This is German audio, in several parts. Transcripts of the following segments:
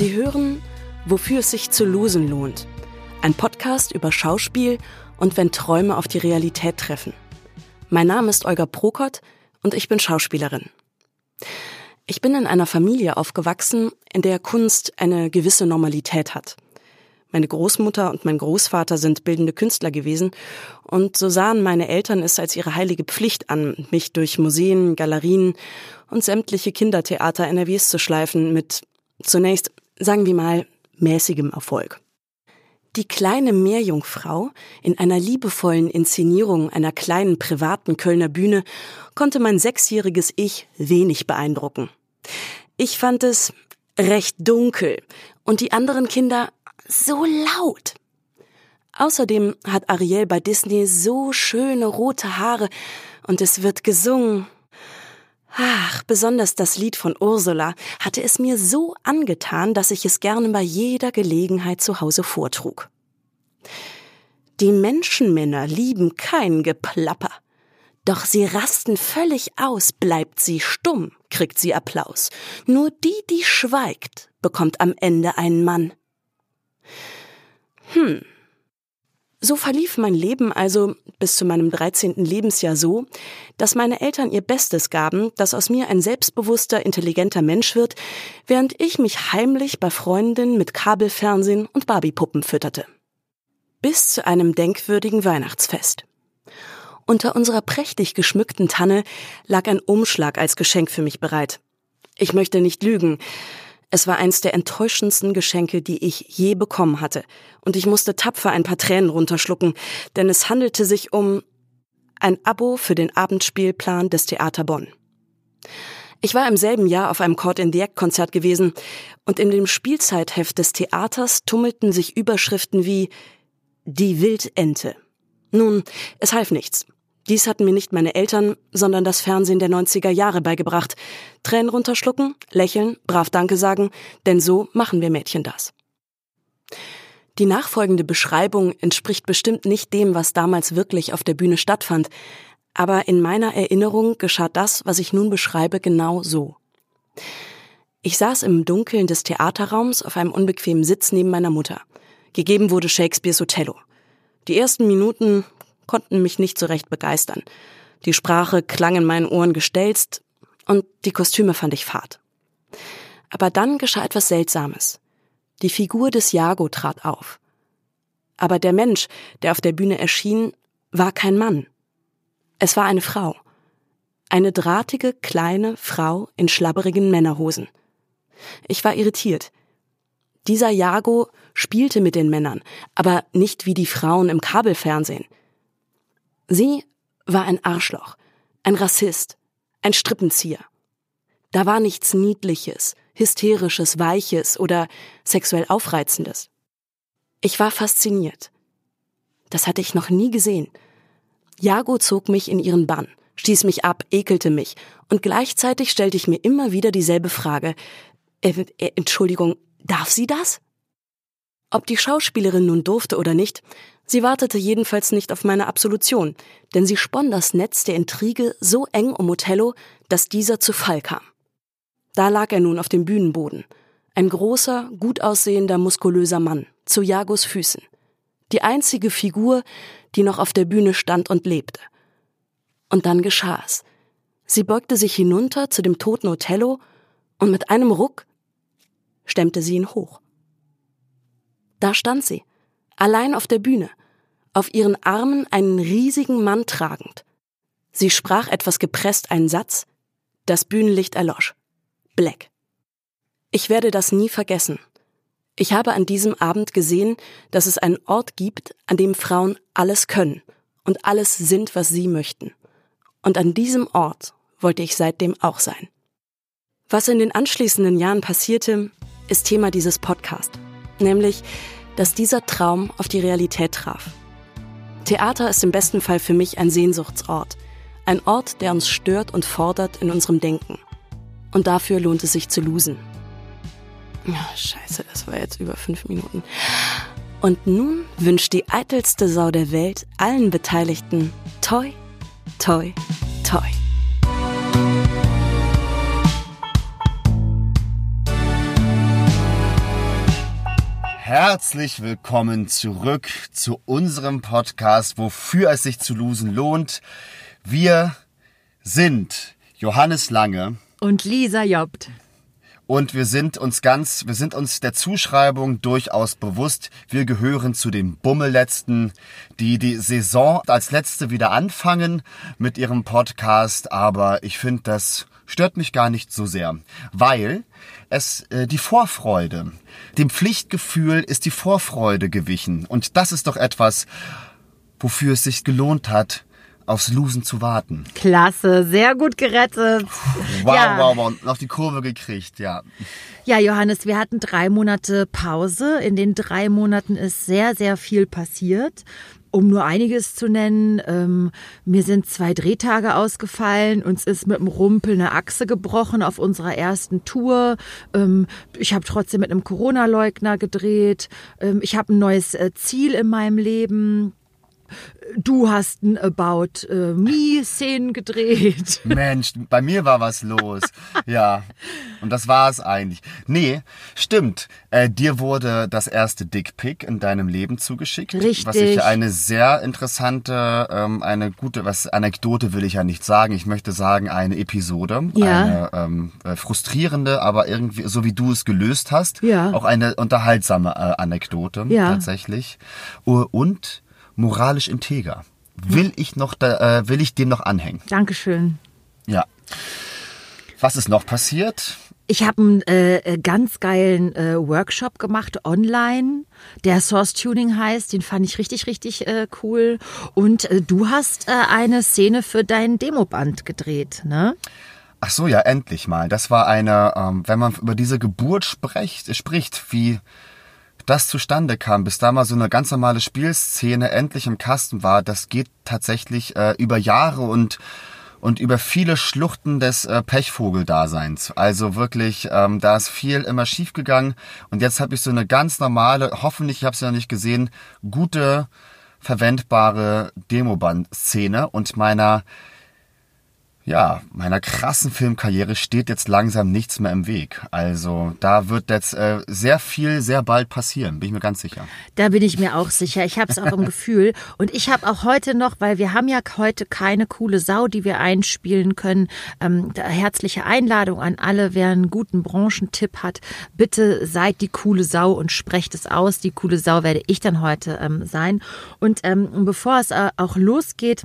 Sie hören, wofür es sich zu losen lohnt. Ein Podcast über Schauspiel und wenn Träume auf die Realität treffen. Mein Name ist Olga Prokott und ich bin Schauspielerin. Ich bin in einer Familie aufgewachsen, in der Kunst eine gewisse Normalität hat. Meine Großmutter und mein Großvater sind bildende Künstler gewesen und so sahen meine Eltern es als ihre heilige Pflicht an, mich durch Museen, Galerien und sämtliche Kindertheater NRWs zu schleifen mit zunächst, sagen wir mal, mäßigem Erfolg. Die kleine Meerjungfrau in einer liebevollen Inszenierung einer kleinen privaten Kölner Bühne konnte mein sechsjähriges Ich wenig beeindrucken. Ich fand es recht dunkel und die anderen Kinder so laut. Außerdem hat Ariel bei Disney so schöne rote Haare und es wird gesungen. Ach, besonders das Lied von Ursula hatte es mir so angetan, dass ich es gerne bei jeder Gelegenheit zu Hause vortrug. Die Menschenmänner lieben kein Geplapper. Doch sie rasten völlig aus, bleibt sie stumm, kriegt sie Applaus. Nur die, die schweigt, bekommt am Ende einen Mann. Hm. So verlief mein Leben also bis zu meinem 13. Lebensjahr so, dass meine Eltern ihr Bestes gaben, dass aus mir ein selbstbewusster, intelligenter Mensch wird, während ich mich heimlich bei Freundinnen mit Kabelfernsehen und Barbiepuppen fütterte. Bis zu einem denkwürdigen Weihnachtsfest. Unter unserer prächtig geschmückten Tanne lag ein Umschlag als Geschenk für mich bereit. Ich möchte nicht lügen. Es war eins der enttäuschendsten Geschenke, die ich je bekommen hatte, und ich musste tapfer ein paar Tränen runterschlucken, denn es handelte sich um ein Abo für den Abendspielplan des Theater Bonn. Ich war im selben Jahr auf einem Court in the Act Konzert gewesen und in dem Spielzeitheft des Theaters tummelten sich Überschriften wie Die Wildente. Nun, es half nichts. Dies hatten mir nicht meine Eltern, sondern das Fernsehen der 90er Jahre beigebracht. Tränen runterschlucken, lächeln, brav Danke sagen, denn so machen wir Mädchen das. Die nachfolgende Beschreibung entspricht bestimmt nicht dem, was damals wirklich auf der Bühne stattfand, aber in meiner Erinnerung geschah das, was ich nun beschreibe, genau so. Ich saß im Dunkeln des Theaterraums auf einem unbequemen Sitz neben meiner Mutter. Gegeben wurde Shakespeares Othello. Die ersten Minuten konnten mich nicht so recht begeistern. Die Sprache klang in meinen Ohren gestelzt und die Kostüme fand ich fad. Aber dann geschah etwas Seltsames. Die Figur des Jago trat auf. Aber der Mensch, der auf der Bühne erschien, war kein Mann. Es war eine Frau. Eine drahtige, kleine Frau in schlabberigen Männerhosen. Ich war irritiert. Dieser Jago spielte mit den Männern, aber nicht wie die Frauen im Kabelfernsehen. Sie war ein Arschloch, ein Rassist, ein Strippenzieher. Da war nichts Niedliches, Hysterisches, Weiches oder sexuell Aufreizendes. Ich war fasziniert. Das hatte ich noch nie gesehen. Jago zog mich in ihren Bann, stieß mich ab, ekelte mich, und gleichzeitig stellte ich mir immer wieder dieselbe Frage. Äh, äh, Entschuldigung, darf sie das? Ob die Schauspielerin nun durfte oder nicht, sie wartete jedenfalls nicht auf meine Absolution, denn sie spann das Netz der Intrige so eng um Othello, dass dieser zu Fall kam. Da lag er nun auf dem Bühnenboden, ein großer, gut aussehender, muskulöser Mann, zu Jagos Füßen, die einzige Figur, die noch auf der Bühne stand und lebte. Und dann geschah es. Sie beugte sich hinunter zu dem toten Othello und mit einem Ruck stemmte sie ihn hoch. Da stand sie, allein auf der Bühne, auf ihren Armen einen riesigen Mann tragend. Sie sprach etwas gepresst einen Satz, das Bühnenlicht erlosch. Black. Ich werde das nie vergessen. Ich habe an diesem Abend gesehen, dass es einen Ort gibt, an dem Frauen alles können und alles sind, was sie möchten. Und an diesem Ort wollte ich seitdem auch sein. Was in den anschließenden Jahren passierte, ist Thema dieses Podcasts nämlich, dass dieser Traum auf die Realität traf. Theater ist im besten Fall für mich ein Sehnsuchtsort, ein Ort, der uns stört und fordert in unserem Denken. Und dafür lohnt es sich zu losen. Ja, scheiße, das war jetzt über fünf Minuten. Und nun wünscht die eitelste Sau der Welt allen Beteiligten toi, toi, toi. Herzlich willkommen zurück zu unserem Podcast, wofür es sich zu losen lohnt. Wir sind Johannes Lange und Lisa Jobt. Und wir sind uns ganz, wir sind uns der Zuschreibung durchaus bewusst. Wir gehören zu den Bummelletzten, die die Saison als Letzte wieder anfangen mit ihrem Podcast. Aber ich finde, das stört mich gar nicht so sehr, weil es äh, die Vorfreude, dem Pflichtgefühl ist die Vorfreude gewichen. Und das ist doch etwas, wofür es sich gelohnt hat, aufs Losen zu warten. Klasse, sehr gut gerettet. Wow, ja. wow, wow, noch die Kurve gekriegt, ja. Ja, Johannes, wir hatten drei Monate Pause. In den drei Monaten ist sehr, sehr viel passiert. Um nur einiges zu nennen, ähm, mir sind zwei Drehtage ausgefallen, uns ist mit dem Rumpel eine Achse gebrochen auf unserer ersten Tour. Ähm, ich habe trotzdem mit einem Corona-Leugner gedreht. Ähm, ich habe ein neues äh, Ziel in meinem Leben du hast ein About äh, Me-Szenen gedreht. Mensch, bei mir war was los. ja. Und das war es eigentlich. Nee, stimmt. Äh, dir wurde das erste Dickpick in deinem Leben zugeschickt. Richtig. Was ich eine sehr interessante, ähm, eine gute, was Anekdote will ich ja nicht sagen. Ich möchte sagen, eine Episode. Ja. Eine ähm, äh, frustrierende, aber irgendwie, so wie du es gelöst hast. Ja. Auch eine unterhaltsame äh, Anekdote. Ja. Tatsächlich. Und moralisch integer. Will ich noch, da, äh, will ich dem noch anhängen? Dankeschön. Ja. Was ist noch passiert? Ich habe einen äh, ganz geilen äh, Workshop gemacht online, der Source Tuning heißt. Den fand ich richtig, richtig äh, cool. Und äh, du hast äh, eine Szene für dein Demoband gedreht, ne? Ach so, ja, endlich mal. Das war eine, ähm, wenn man über diese Geburt spricht, spricht wie das zustande kam, bis da mal so eine ganz normale Spielszene endlich im Kasten war, das geht tatsächlich äh, über Jahre und und über viele Schluchten des äh, Pechvogeldaseins. Also wirklich, ähm, da ist viel immer schiefgegangen. Und jetzt habe ich so eine ganz normale, hoffentlich, ich habe es ja noch nicht gesehen, gute, verwendbare Demoband-Szene und meiner ja, meiner krassen Filmkarriere steht jetzt langsam nichts mehr im Weg. Also da wird jetzt äh, sehr viel, sehr bald passieren, bin ich mir ganz sicher. Da bin ich mir auch sicher. Ich habe es auch im Gefühl. Und ich habe auch heute noch, weil wir haben ja heute keine coole Sau, die wir einspielen können. Ähm, herzliche Einladung an alle, wer einen guten Branchentipp hat. Bitte seid die coole Sau und sprecht es aus. Die coole Sau werde ich dann heute ähm, sein. Und ähm, bevor es äh, auch losgeht,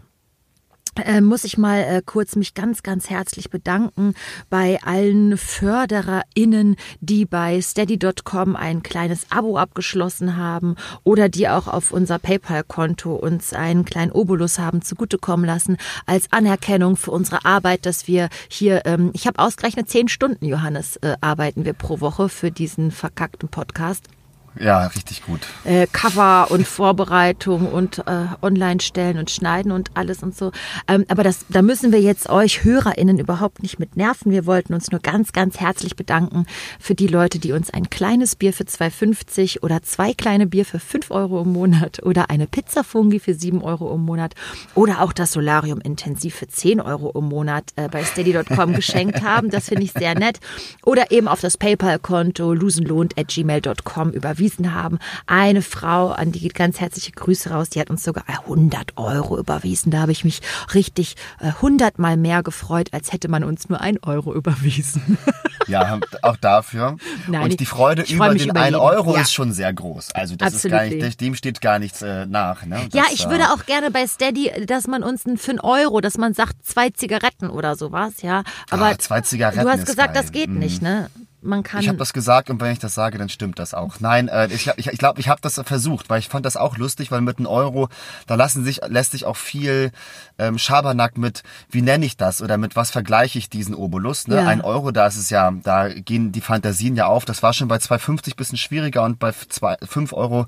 äh, muss ich mal äh, kurz mich ganz, ganz herzlich bedanken bei allen FördererInnen, die bei steady.com ein kleines Abo abgeschlossen haben oder die auch auf unser PayPal-Konto uns einen kleinen Obolus haben zugutekommen lassen als Anerkennung für unsere Arbeit, dass wir hier, ähm, ich habe ausgerechnet zehn Stunden, Johannes, äh, arbeiten wir pro Woche für diesen verkackten Podcast. Ja, richtig gut. Äh, Cover und Vorbereitung und äh, online stellen und schneiden und alles und so. Ähm, aber das, da müssen wir jetzt euch HörerInnen überhaupt nicht mit nerven. Wir wollten uns nur ganz, ganz herzlich bedanken für die Leute, die uns ein kleines Bier für 2,50 oder zwei kleine Bier für 5 Euro im Monat oder eine Pizza Fungi für 7 Euro im Monat oder auch das Solarium Intensiv für 10 Euro im Monat äh, bei steady.com geschenkt haben. Das finde ich sehr nett. Oder eben auf das PayPal-Konto losenlohnt.gmail.com überwiesen überwiesen haben. Eine Frau, an die geht ganz herzliche Grüße raus, die hat uns sogar 100 Euro überwiesen. Da habe ich mich richtig äh, 100 mal mehr gefreut, als hätte man uns nur ein Euro überwiesen. Ja, auch dafür. Nein, und die Freude über den über 1 jeden. Euro Ja. ist schon sehr groß. Also das ist Absolutely. gar nicht, dem steht gar nichts äh, nach. Ne? Ja, Das, ich äh, würde auch gerne bei Steady, dass man uns einen für einen Euro, dass man sagt zwei Zigaretten oder sowas, ja. Aber Ah, zwei Zigaretten du hast ist gesagt, geil. das geht Mhm. nicht, ne? Man kann. Ich habe das gesagt und wenn ich das sage, dann stimmt das auch. Nein, äh, ich glaube, ich, ich, glaub, ich habe das versucht, weil ich fand das auch lustig, weil mit einem Euro, da lassen sich, lässt sich auch viel ähm, Schabernack mit, wie nenne ich das oder mit was vergleiche ich diesen Obolus. Ne? Ja. Ein Euro, da ist es ja, da gehen die Fantasien ja auf. Das war schon bei 2,50 bisschen schwieriger und bei 2, 5 Euro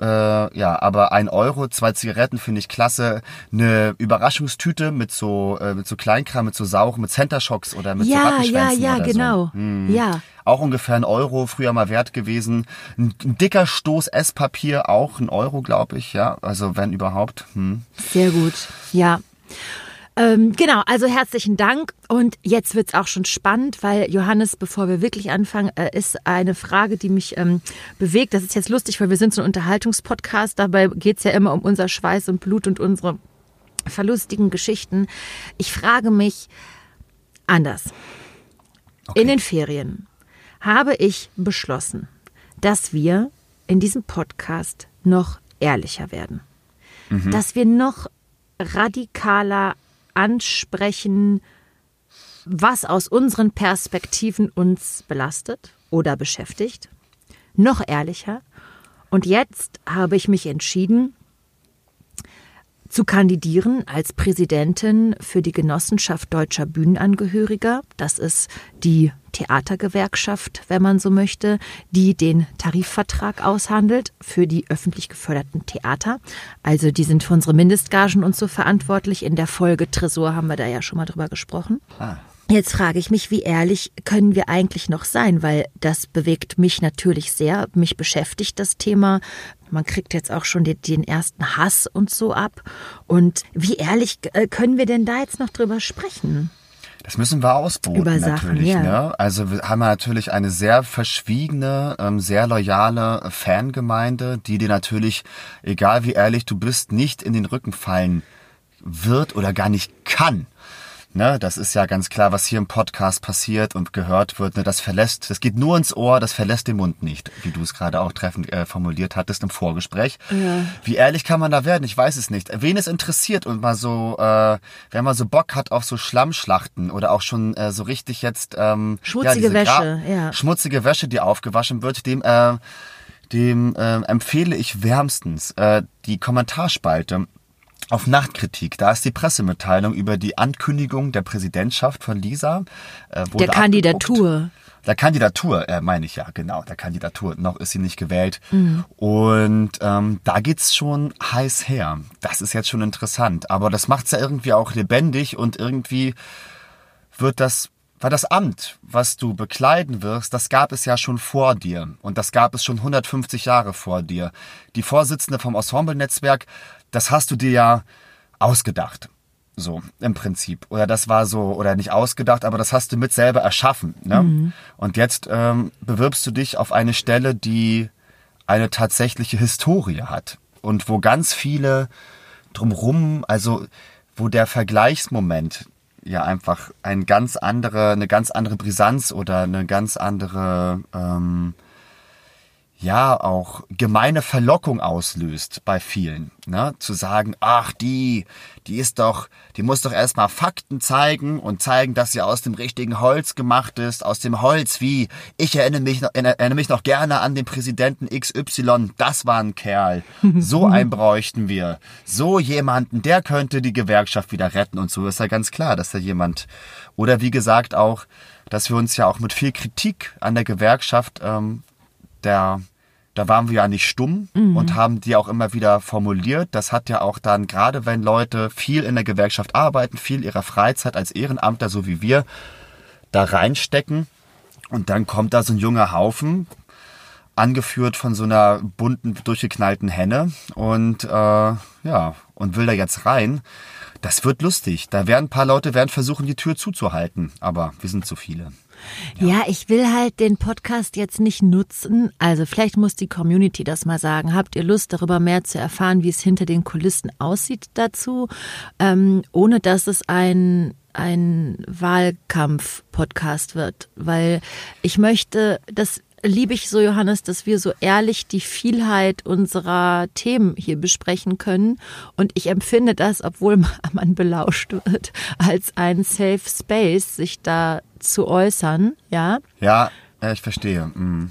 äh, ja, aber ein Euro, zwei Zigaretten finde ich klasse. Eine Überraschungstüte mit so, äh, mit so Kleinkram, mit so Sauch, mit Center Shocks oder mit so ja, ja, ja, oder genau. So. Hm. Ja. Auch ungefähr ein Euro, früher mal wert gewesen. Ein, ein dicker Stoß Esspapier, auch ein Euro, glaube ich, ja. Also wenn überhaupt. Hm. Sehr gut, ja. Ähm, genau, also herzlichen Dank. Und jetzt wird's auch schon spannend, weil Johannes, bevor wir wirklich anfangen, äh, ist eine Frage, die mich ähm, bewegt. Das ist jetzt lustig, weil wir sind so ein Unterhaltungspodcast. Dabei geht's ja immer um unser Schweiß und Blut und unsere verlustigen Geschichten. Ich frage mich anders. Okay. In den Ferien habe ich beschlossen, dass wir in diesem Podcast noch ehrlicher werden. Dass wir noch radikaler ansprechen, was aus unseren Perspektiven uns belastet oder beschäftigt. Noch ehrlicher. Und jetzt habe ich mich entschieden, zu kandidieren als Präsidentin für die Genossenschaft deutscher Bühnenangehöriger. Das ist die Theatergewerkschaft, wenn man so möchte, die den Tarifvertrag aushandelt für die öffentlich geförderten Theater. Also die sind für unsere Mindestgagen und so verantwortlich. In der Folge Tresor haben wir da ja schon mal drüber gesprochen. Ah. Jetzt frage ich mich, wie ehrlich können wir eigentlich noch sein, weil das bewegt mich natürlich sehr. Mich beschäftigt das Thema. Man kriegt jetzt auch schon den, den ersten Hass und so ab. Und wie ehrlich äh, können wir denn da jetzt noch drüber sprechen? Das müssen wir ausboten Über Sachen, natürlich. ja. Ne? Also wir haben natürlich eine sehr verschwiegene, ähm, sehr loyale Fangemeinde, die dir natürlich, egal wie ehrlich du bist, nicht in den Rücken fallen wird oder gar nicht kann. Ne, das ist ja ganz klar, was hier im Podcast passiert und gehört wird. Ne, das verlässt, das geht nur ins Ohr, das verlässt den Mund nicht, wie du es gerade auch treffend äh, formuliert hattest im Vorgespräch. Wie ehrlich kann man da werden? Ich weiß es nicht. Wen es interessiert und mal so, äh, wer mal so Bock hat auf so Schlammschlachten oder auch schon äh, so richtig jetzt ähm, Schmutzige Gra- Wäsche, ja. schmutzige Wäsche, die aufgewaschen wird, dem äh, dem äh, empfehle ich wärmstens äh, die Kommentarspalte auf Nachtkritik. Da ist die Pressemitteilung über die Ankündigung der Präsidentschaft von Lisa. Äh, Der Kandidatur. der Kandidatur, äh, meine ich ja, genau, der Kandidatur. Noch ist sie nicht gewählt. Und ähm, da geht's schon heiß her. Das ist jetzt schon interessant. Aber das macht's ja irgendwie auch lebendig und irgendwie wird das, weil das Amt, was du bekleiden wirst, das gab es ja schon vor dir. Und das gab es schon 150 Jahre vor dir. Die Vorsitzende vom Ensemble-Netzwerk, das hast du dir ja ausgedacht. So, im Prinzip. Oder das war so, oder nicht ausgedacht, aber das hast du mit selber erschaffen. Ne? Und jetzt ähm, bewirbst du dich auf eine Stelle, die eine tatsächliche Historie hat. Und wo ganz viele drumrum, also wo der Vergleichsmoment ja einfach ein ganz andere, eine ganz andere Brisanz oder eine ganz andere ähm, ja auch gemeine Verlockung auslöst bei vielen, ne? Zu sagen, ach die, die ist doch, die muss doch erstmal Fakten zeigen und zeigen, dass sie aus dem richtigen Holz gemacht ist, aus dem Holz wie ich erinnere mich noch, erinnere mich noch gerne an den Präsidenten XY, das war ein Kerl. So einen bräuchten wir. So jemanden, der könnte die Gewerkschaft wieder retten und so ist ja ganz klar, dass da jemand oder wie gesagt auch, dass wir uns ja auch mit viel Kritik an der Gewerkschaft ähm, der, da waren wir ja nicht stumm und haben die auch immer wieder formuliert. Das hat ja auch dann, gerade wenn Leute viel in der Gewerkschaft arbeiten, viel ihrer Freizeit als Ehrenamter, so wie wir, da reinstecken. Und dann kommt da so ein junger Haufen, angeführt von so einer bunten, durchgeknallten Henne und äh, ja, und will da jetzt rein. Das wird lustig. Da werden ein paar Leute werden versuchen, die Tür zuzuhalten, aber wir sind zu viele. Ja. ich will halt den Podcast jetzt nicht nutzen. Also vielleicht muss die Community das mal sagen. Habt ihr Lust, darüber mehr zu erfahren, wie es hinter den Kulissen aussieht dazu, ähm, ohne dass es ein ein Wahlkampf-Podcast wird, weil ich möchte, das liebe ich so, Johannes, dass wir so ehrlich die Vielheit unserer Themen hier besprechen können. Und ich empfinde das, obwohl man belauscht wird, als ein Safe Space, sich da zu äußern, ja. Ja, ich verstehe. Mm.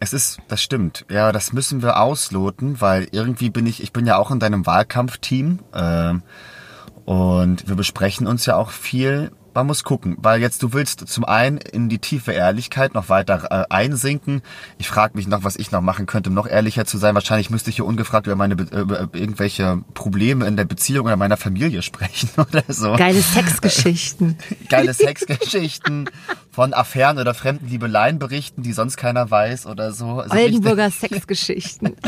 Es ist, das stimmt. Ja, das müssen wir ausloten, weil irgendwie bin ich, ich bin ja auch in deinem Wahlkampfteam ähm, und wir besprechen uns ja auch viel. Man muss gucken, weil jetzt du willst zum einen in die tiefe Ehrlichkeit noch weiter äh, einsinken. Ich frage mich noch, was ich noch machen könnte, um noch ehrlicher zu sein. Wahrscheinlich müsste ich hier ungefragt über meine Be über irgendwelche Probleme in der Beziehung oder meiner Familie sprechen oder so. Geile Sexgeschichten. Geile Sexgeschichten von Affären oder fremden Liebeleien berichten, die sonst keiner weiß oder so. Also Oldenburger Sexgeschichten.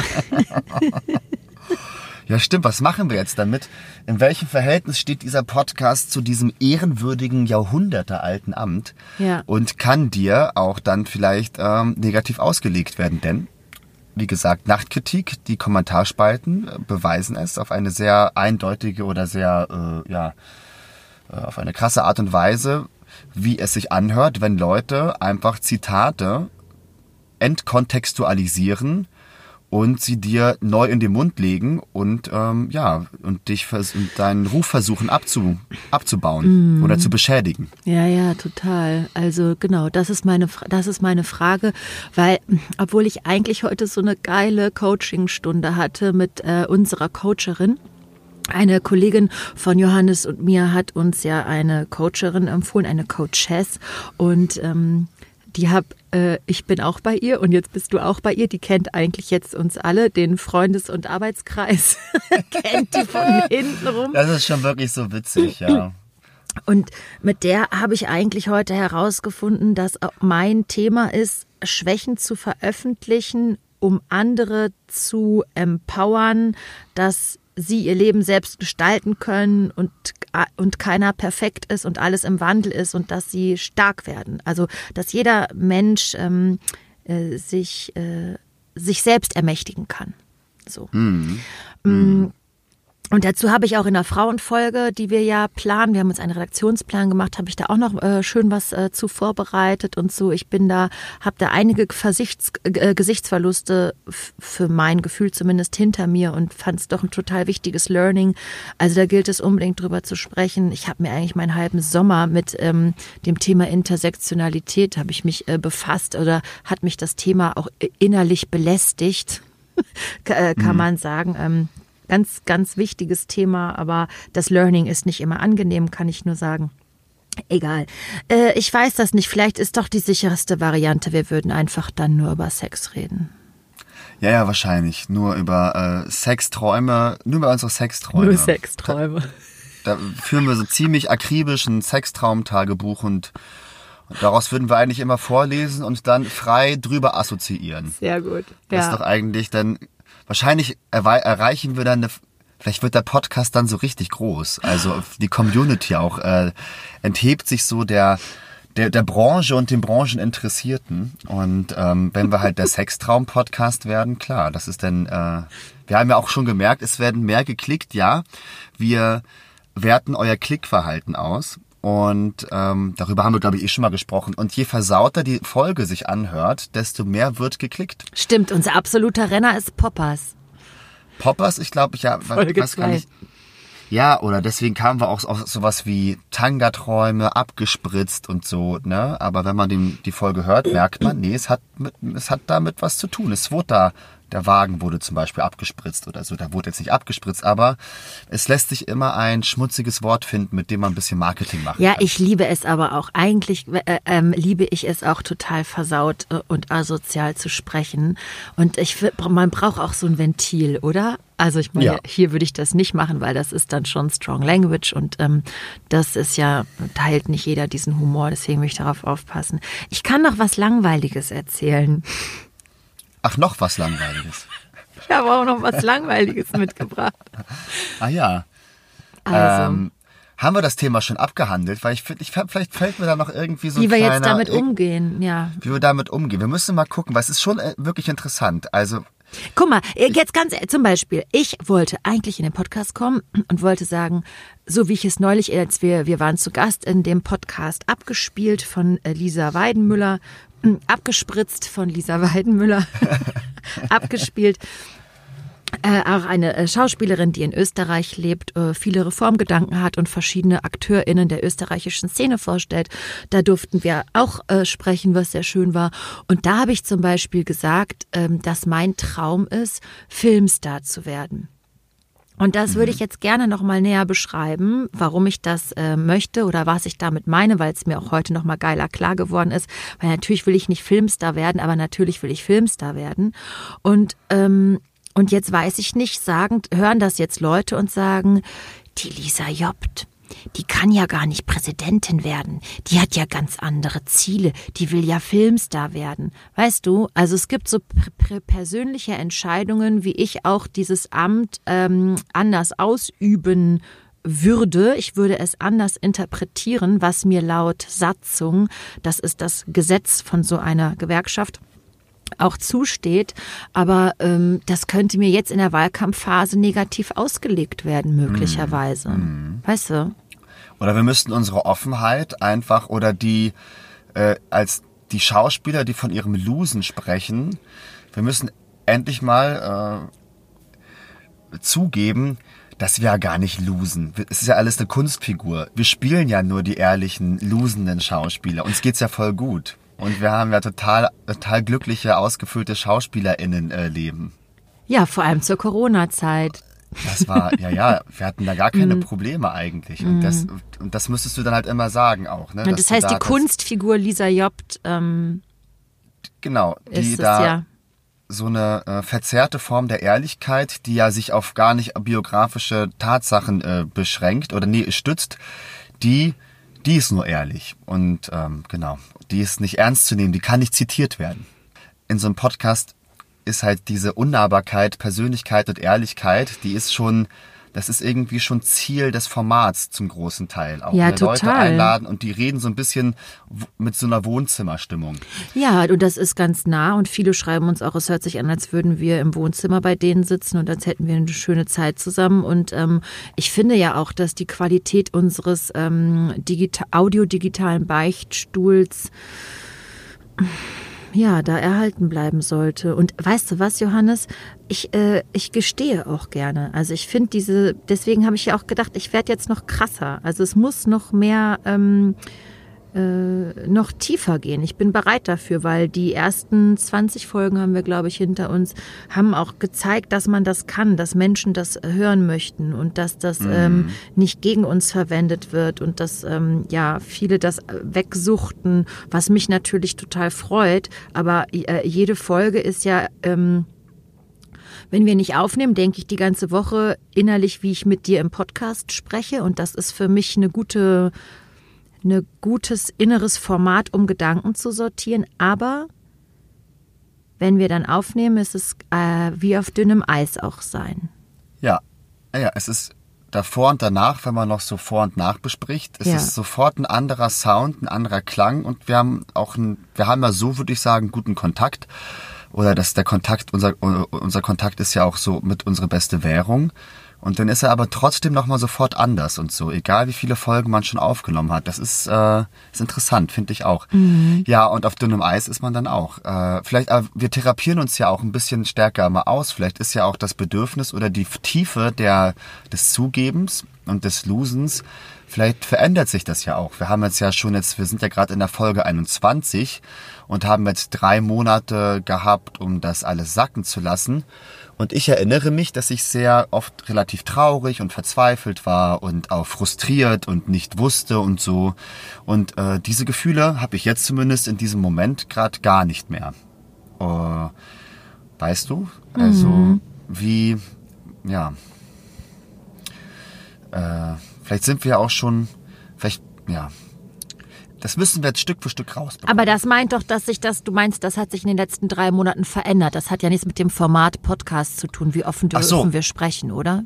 Ja, stimmt. Was machen wir jetzt damit? In welchem Verhältnis steht dieser Podcast zu diesem ehrenwürdigen, jahrhundertealten Amt? Ja. Und kann dir auch dann vielleicht ähm, negativ ausgelegt werden? Denn, wie gesagt, Nachtkritik, die Kommentarspalten äh, beweisen es auf eine sehr eindeutige oder sehr, äh, ja, äh, auf eine krasse Art und Weise, wie es sich anhört, wenn Leute einfach Zitate entkontextualisieren und sie dir neu in den Mund legen und ähm, ja und dich vers und deinen Ruf versuchen abzu abzubauen mm. oder zu beschädigen. Ja, ja, total. Also genau, das ist meine das ist meine Frage, weil obwohl ich eigentlich heute so eine geile Coachingstunde hatte mit äh, unserer Coacherin, eine Kollegin von Johannes und mir hat uns ja eine Coacherin empfohlen, eine Coachess und ähm, die hab, äh, ich bin auch bei ihr und jetzt bist du auch bei ihr. Die kennt eigentlich jetzt uns alle, den Freundes- und Arbeitskreis. kennt die von hinten rum. Das ist schon wirklich so witzig, ja. Und mit der habe ich eigentlich heute herausgefunden, dass mein Thema ist, Schwächen zu veröffentlichen, um andere zu empowern, dass sie ihr Leben selbst gestalten können und, und keiner perfekt ist und alles im Wandel ist und dass sie stark werden. Also, dass jeder Mensch ähm, äh, sich, äh, sich selbst ermächtigen kann. So. Mhm. Mhm. Und dazu habe ich auch in der Frauenfolge, die wir ja planen, wir haben uns einen Redaktionsplan gemacht, habe ich da auch noch äh, schön was äh, zu vorbereitet und so. Ich bin da, habe da einige Versichts, äh, Gesichtsverluste für mein Gefühl zumindest hinter mir und fand es doch ein total wichtiges Learning. Also da gilt es unbedingt drüber zu sprechen. Ich habe mir eigentlich meinen halben Sommer mit ähm, dem Thema Intersektionalität habe ich mich äh, befasst oder hat mich das Thema auch innerlich belästigt. Äh, kann mhm. man sagen. Ähm, Ganz, ganz wichtiges Thema, aber das Learning ist nicht immer angenehm, kann ich nur sagen. Egal. Äh, ich weiß das nicht. Vielleicht ist doch die sicherste Variante, wir würden einfach dann nur über Sex reden. Ja, ja, wahrscheinlich. Nur über äh, Sexträume, nur über unsere Sexträume. Nur Sexträume. Da, da führen wir so ziemlich akribisch ein Sextraumtagebuch und und daraus würden wir eigentlich immer vorlesen und dann frei drüber assoziieren. Sehr gut. Das ja. ist doch eigentlich dann wahrscheinlich erreichen wir dann eine, vielleicht wird der Podcast dann so richtig groß. Also die Community auch äh, enthebt sich so der der, der Branche und den Brancheninteressierten. Und ähm, wenn wir halt der Sextraum-Podcast werden, klar, das ist dann, äh, wir haben ja auch schon gemerkt, es werden mehr geklickt, ja. Wir werten euer Klickverhalten aus. Und ähm, darüber haben wir, glaube ich, eh schon mal gesprochen. Und je versauter die Folge sich anhört, desto mehr wird geklickt. Stimmt, unser absoluter Renner ist Poppers. Poppers, ich glaube, ja, Folge was kann ich. Ja, oder deswegen kamen wir auch auf sowas wie Tanga-Träume, abgespritzt und so, ne? Aber wenn man den, die Folge hört, merkt man, nee, es hat, mit, es hat damit was zu tun. Es wurde da der Wagen wurde zum Beispiel abgespritzt oder so. Da wurde jetzt nicht abgespritzt, aber es lässt sich immer ein schmutziges Wort finden, mit dem man ein bisschen Marketing macht. Ja, kann. ich liebe es aber auch. Eigentlich äh, ähm, liebe ich es auch total versaut äh, und asozial zu sprechen. Und ich man braucht auch so ein Ventil, oder? Also ich meine, ja. hier würde ich das nicht machen, weil das ist dann schon Strong Language und ähm, das ist ja, teilt nicht jeder diesen Humor, deswegen möchte ich darauf aufpassen. Ich kann noch was Langweiliges erzählen. Ach, noch was Langweiliges. Ich habe auch noch was Langweiliges mitgebracht. Ah ja. Also. Ähm, haben wir das Thema schon abgehandelt? Weil ich finde, ich, vielleicht fällt mir da noch irgendwie so Wie wir jetzt damit umgehen, ja. Wie wir damit umgehen. Wir müssen mal gucken, weil es ist schon äh, wirklich interessant. Also Guck mal, jetzt ganz zum Beispiel, ich wollte eigentlich in den Podcast kommen und wollte sagen, so wie ich es neulich, als wir, wir waren zu Gast in dem Podcast abgespielt von äh, Lisa Weidenmüller abgespritzt von Lisa Weidenmüller, abgespielt. Äh, auch eine äh, Schauspielerin, die in Österreich lebt, äh, viele Reformgedanken hat und verschiedene AkteurInnen der österreichischen Szene vorstellt. Da durften wir auch äh, sprechen, was sehr schön war. Und da habe ich zum Beispiel gesagt, ähm, dass mein Traum ist, Filmstar zu werden. Und das würde ich mhm. jetzt gerne noch mal näher beschreiben, warum ich das äh, möchte oder was ich damit meine, weil es mir auch heute noch mal geiler klar geworden ist. Weil natürlich will ich nicht Filmstar werden, aber natürlich will ich Filmstar werden. Und ähm, und jetzt weiß ich nicht, sagen, hören das jetzt Leute und sagen, die Lisa Jobt, die kann ja gar nicht Präsidentin werden. Die hat ja ganz andere Ziele. Die will ja Filmstar werden. Weißt du, also es gibt so persönliche Entscheidungen, wie ich auch dieses Amt ähm, anders ausüben würde, ich würde es anders interpretieren, was mir laut Satzung, das ist das Gesetz von so einer Gewerkschaft, auch zusteht. Aber ähm, das könnte mir jetzt in der Wahlkampfphase negativ ausgelegt werden, möglicherweise. Mm. Weißt du? Oder wir müssten unsere Offenheit einfach oder die äh, als die Schauspieler, die von ihrem Losen sprechen, wir müssen endlich mal äh, zugeben, dass wir ja gar nicht losen. Es ist ja alles eine Kunstfigur. Wir spielen ja nur die ehrlichen, losenden Schauspieler. Uns geht's ja voll gut. Und wir haben ja total, total glückliche, ausgefüllte SchauspielerInnen-Leben. Äh, ja, vor allem zur Corona-Zeit. Das war, ja, ja, wir hatten da gar keine mhm. Probleme eigentlich. Und, das, mhm. und das müsstest du dann halt immer sagen auch. Ne? Und das heißt, da die Kunstfigur Lisa Jobt. Ähm, genau, die da ja. so eine äh, verzerrte Form der Ehrlichkeit, die ja sich auf gar nicht biografische Tatsachen äh, beschränkt oder nee, stützt, die die ist nur ehrlich. Und ähm, genau, die ist nicht ernst zu nehmen, die kann nicht zitiert werden. In so einem Podcast ist halt diese Unnahbarkeit, Persönlichkeit und Ehrlichkeit, die ist schon, das ist irgendwie schon Ziel des Formats zum großen Teil. Auch ja, ne? total. Leute einladen und die reden so ein bisschen mit so einer Wohnzimmerstimmung. Ja, und das ist ganz nah und viele schreiben uns auch, es hört sich an, als würden wir im Wohnzimmer bei denen sitzen und als hätten wir eine schöne Zeit zusammen. Und ähm, ich finde ja auch, dass die Qualität unseres ähm, digital, audiodigitalen Beichtstuhls ja, da erhalten bleiben sollte. Und weißt du was, Johannes? Ich, äh, ich gestehe auch gerne. Also ich finde diese, deswegen habe ich ja auch gedacht, ich werde jetzt noch krasser. Also es muss noch mehr ähm, äh, noch tiefer gehen. Ich bin bereit dafür, weil die ersten 20 Folgen haben wir, glaube ich, hinter uns, haben auch gezeigt, dass man das kann, dass Menschen das hören möchten und dass das mhm. ähm, nicht gegen uns verwendet wird und dass ähm, ja viele das wegsuchten, was mich natürlich total freut. Aber äh, jede Folge ist ja ähm, wenn wir nicht aufnehmen, denke ich die ganze Woche innerlich, wie ich mit dir im Podcast spreche. Und das ist für mich eine gute ein gutes inneres Format, um Gedanken zu sortieren. Aber wenn wir dann aufnehmen, ist es äh, wie auf dünnem Eis auch sein. Ja, ja, es ist davor und danach, wenn man noch so vor und nach bespricht, es ja. ist sofort ein anderer Sound, ein anderer Klang und wir haben auch ein, wir haben ja so, würde ich sagen, guten Kontakt. Oder dass der Kontakt, unser, unser Kontakt ist ja auch so mit unsere beste Währung. Und dann ist er aber trotzdem nochmal sofort anders und so, egal wie viele Folgen man schon aufgenommen hat. Das ist, äh, ist interessant, finde ich auch. Mhm. Ja, und auf dünnem Eis ist man dann auch. Äh, vielleicht, äh, wir therapieren uns ja auch ein bisschen stärker mal aus. Vielleicht ist ja auch das Bedürfnis oder die Tiefe der, des Zugebens und des Losens, vielleicht verändert sich das ja auch. Wir haben jetzt ja schon jetzt, wir sind ja gerade in der Folge 21 und haben jetzt drei Monate gehabt, um das alles sacken zu lassen. Und ich erinnere mich, dass ich sehr oft relativ traurig und verzweifelt war und auch frustriert und nicht wusste und so. Und äh, diese Gefühle habe ich jetzt zumindest in diesem Moment gerade gar nicht mehr. Uh, weißt du? Also mhm. wie, ja. Äh, vielleicht sind wir auch schon, vielleicht, ja, das müssen wir jetzt Stück für Stück rausbekommen. Aber das meint doch, dass sich das, du meinst, das hat sich in den letzten drei Monaten verändert. Das hat ja nichts mit dem Format Podcast zu tun. Wie offen dürfen so. wir sprechen, oder?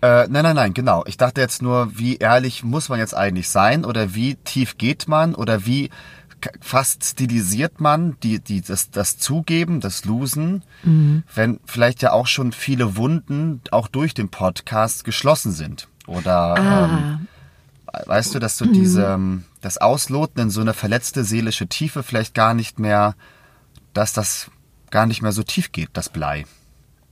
Äh, nein, nein, nein, genau. Ich dachte jetzt nur, wie ehrlich muss man jetzt eigentlich sein oder wie tief geht man oder wie fast stilisiert man die, die, das, das Zugeben, das Losen, mhm. wenn vielleicht ja auch schon viele Wunden auch durch den Podcast geschlossen sind. Oder ah. ähm, weißt du, dass du mhm. diese, ähm, das Ausloten in so eine verletzte seelische Tiefe vielleicht gar nicht mehr, dass das gar nicht mehr so tief geht, das Blei.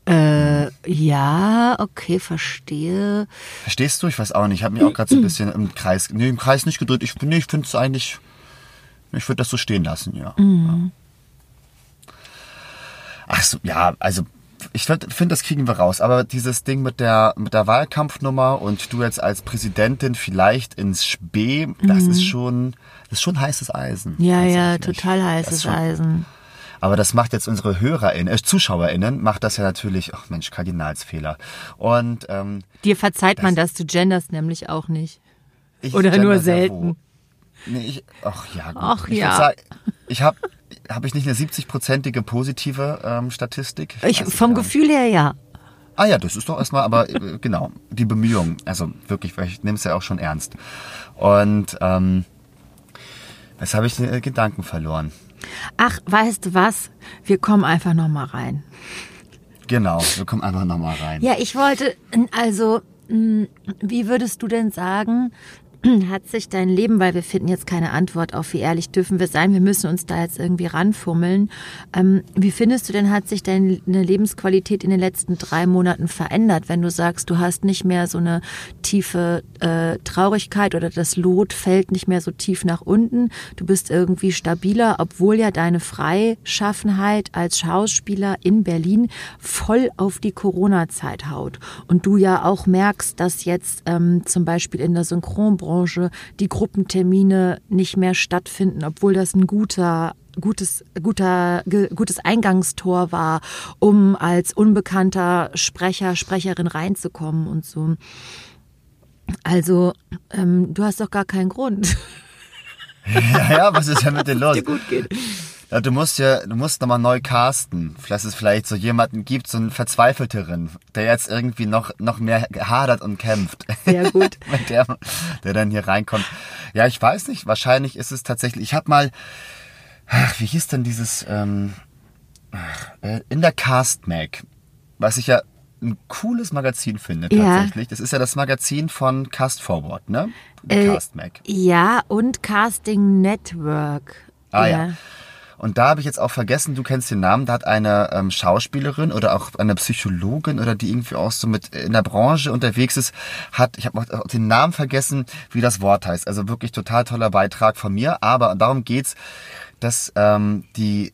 Äh, ja, okay, verstehe. Verstehst du? Ich weiß auch nicht. Ich habe mich auch gerade so ein bisschen im Kreis, nee, im Kreis nicht gedrückt. Ich, nee, ich finde es eigentlich, ich würde das so stehen lassen, ja. Mhm. Ach so, ja, also ich finde, das kriegen wir raus. Aber dieses Ding mit der, mit der Wahlkampfnummer und du jetzt als Präsidentin vielleicht ins Spee, das mhm. ist schon, das ist schon heißes Eisen. Ja, ja, total heißes schon, Eisen. Aber das macht jetzt unsere HörerInnen, äh, ZuschauerInnen, macht das ja natürlich, ach Mensch, Kardinalsfehler. Und, ähm, Dir verzeiht das, man das, du genders nämlich auch nicht. Ich Oder nur selten? wohl. Nee, ich, ach ja, gut. Ach ich ja. Sagen, ich habe habe ich nicht eine 70-prozentige positive ähm, Statistik? Ich, nicht, vom Gefühl her ja. Ah ja, das ist doch erstmal, aber äh, genau, die Bemühungen. Also wirklich, weil ich nehme es ja auch schon ernst. Und ähm, jetzt habe ich äh, Gedanken verloren. Ach, weißt du was? Wir kommen einfach noch mal rein. Genau, wir kommen einfach nochmal rein. Ja, ich wollte, also, wie würdest du denn sagen, hat sich dein Leben, weil wir finden jetzt keine Antwort auf, wie ehrlich dürfen wir sein, wir müssen uns da jetzt irgendwie ranfummeln. Ähm, wie findest du denn, hat sich deine Lebensqualität in den letzten drei Monaten verändert, wenn du sagst, du hast nicht mehr so eine tiefe äh, Traurigkeit oder das Lot fällt nicht mehr so tief nach unten, du bist irgendwie stabiler, obwohl ja deine Freischaffenheit als Schauspieler in Berlin voll auf die Corona-Zeit haut. Und du ja auch merkst, dass jetzt ähm, zum Beispiel in der Synchronbranche die Gruppentermine nicht mehr stattfinden, obwohl das ein guter gutes, guter, gutes Eingangstor war, um als unbekannter Sprecher, Sprecherin reinzukommen und so. Also, ähm, du hast doch gar keinen Grund. Ja, ja, was ist denn mit dir los? gut geht. Ja, du musst ja, du musst nochmal neu casten. Dass es vielleicht so jemanden gibt, so einen Verzweifelteren, der jetzt irgendwie noch, noch mehr hadert und kämpft. Sehr gut. Mit der, der dann hier reinkommt. Ja, ich weiß nicht, wahrscheinlich ist es tatsächlich, ich habe mal, ach, wie hieß denn dieses, ähm, ach, äh, in der Cast Mag, was ich ja ein cooles Magazin finde Ja. tatsächlich. Das ist ja das Magazin von Cast Forward, ne? Äh, Cast Mag. Ja, und Casting Network. Ah ja. Und da habe ich jetzt auch vergessen, du kennst den Namen, da hat eine ähm, Schauspielerin oder auch eine Psychologin oder die irgendwie auch so mit in der Branche unterwegs ist, hat, ich habe auch auch den Namen vergessen, wie das Wort heißt. Also wirklich total toller Beitrag von mir, aber darum geht's, dass ähm, die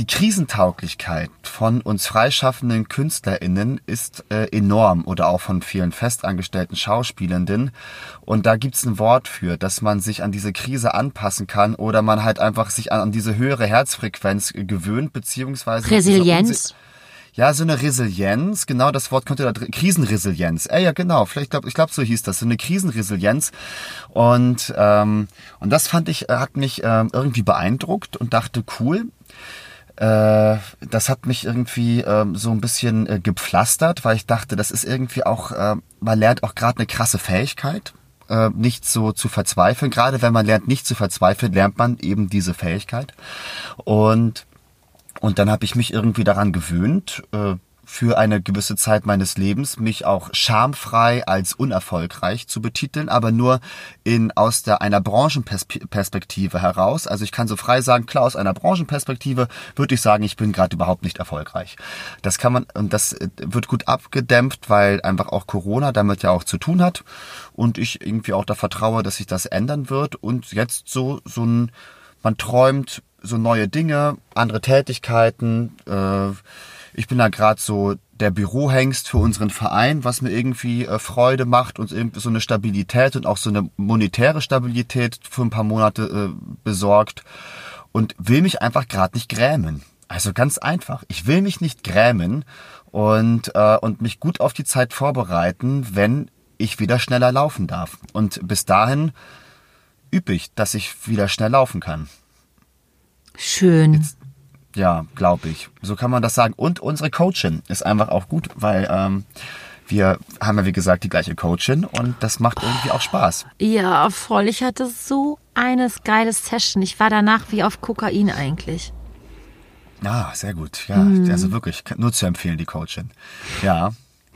die Krisentauglichkeit von uns freischaffenden KünstlerInnen ist äh, enorm oder auch von vielen festangestellten Schauspielenden. Und da gibt's ein Wort für, dass man sich an diese Krise anpassen kann oder man halt einfach sich an, an diese höhere Herzfrequenz äh, gewöhnt, beziehungsweise... Resilienz. Ja, so eine Resilienz, genau, das Wort könnte da drin, Krisenresilienz. Äh, ja, genau, vielleicht glaub, ich glaube, so hieß das, so eine Krisenresilienz. Und ähm, und das fand ich, äh, hat mich ähm, irgendwie beeindruckt und dachte, cool. Äh, das hat mich irgendwie ähm, so ein bisschen äh, gepflastert, weil ich dachte, das ist irgendwie auch, äh, man lernt auch gerade eine krasse Fähigkeit, äh, nicht so zu verzweifeln. Gerade wenn man lernt, nicht zu verzweifeln, lernt man eben diese Fähigkeit. Und und dann habe ich mich irgendwie daran gewöhnt, äh, für eine gewisse Zeit meines Lebens mich auch schamfrei als unerfolgreich zu betiteln, aber nur in aus der einer Branchenperspektive heraus. Also ich kann so frei sagen, klar aus einer Branchenperspektive würde ich sagen, ich bin gerade überhaupt nicht erfolgreich. Das kann man und das äh, wird gut abgedämpft, weil einfach auch Corona damit ja auch zu tun hat und ich irgendwie auch da vertraue, dass sich das ändern wird und jetzt so so ein man träumt so neue Dinge, andere Tätigkeiten. Äh, ich bin da gerade so der Bürohengst für unseren Verein, was mir irgendwie äh, Freude macht und so eine Stabilität und auch so eine monetäre Stabilität für ein paar Monate äh, besorgt und will mich einfach gerade nicht grämen. Also ganz einfach. Ich will mich nicht grämen und, äh, und mich gut auf die Zeit vorbereiten, wenn ich wieder schneller laufen darf. Und bis dahin übe ich, dass ich wieder schnell laufen kann. Schön. Ja, glaube ich. So kann man das sagen. Und unsere Coachin ist einfach auch gut, weil ähm, wir haben ja wie gesagt die gleiche Coachin und das macht irgendwie auch Spaß. Ja, voll. Ich hatte so eine geile Session. Ich war danach wie auf Kokain eigentlich. Ja, sehr gut. Ja, Mhm. also wirklich nur zu empfehlen die Coachin. Ja.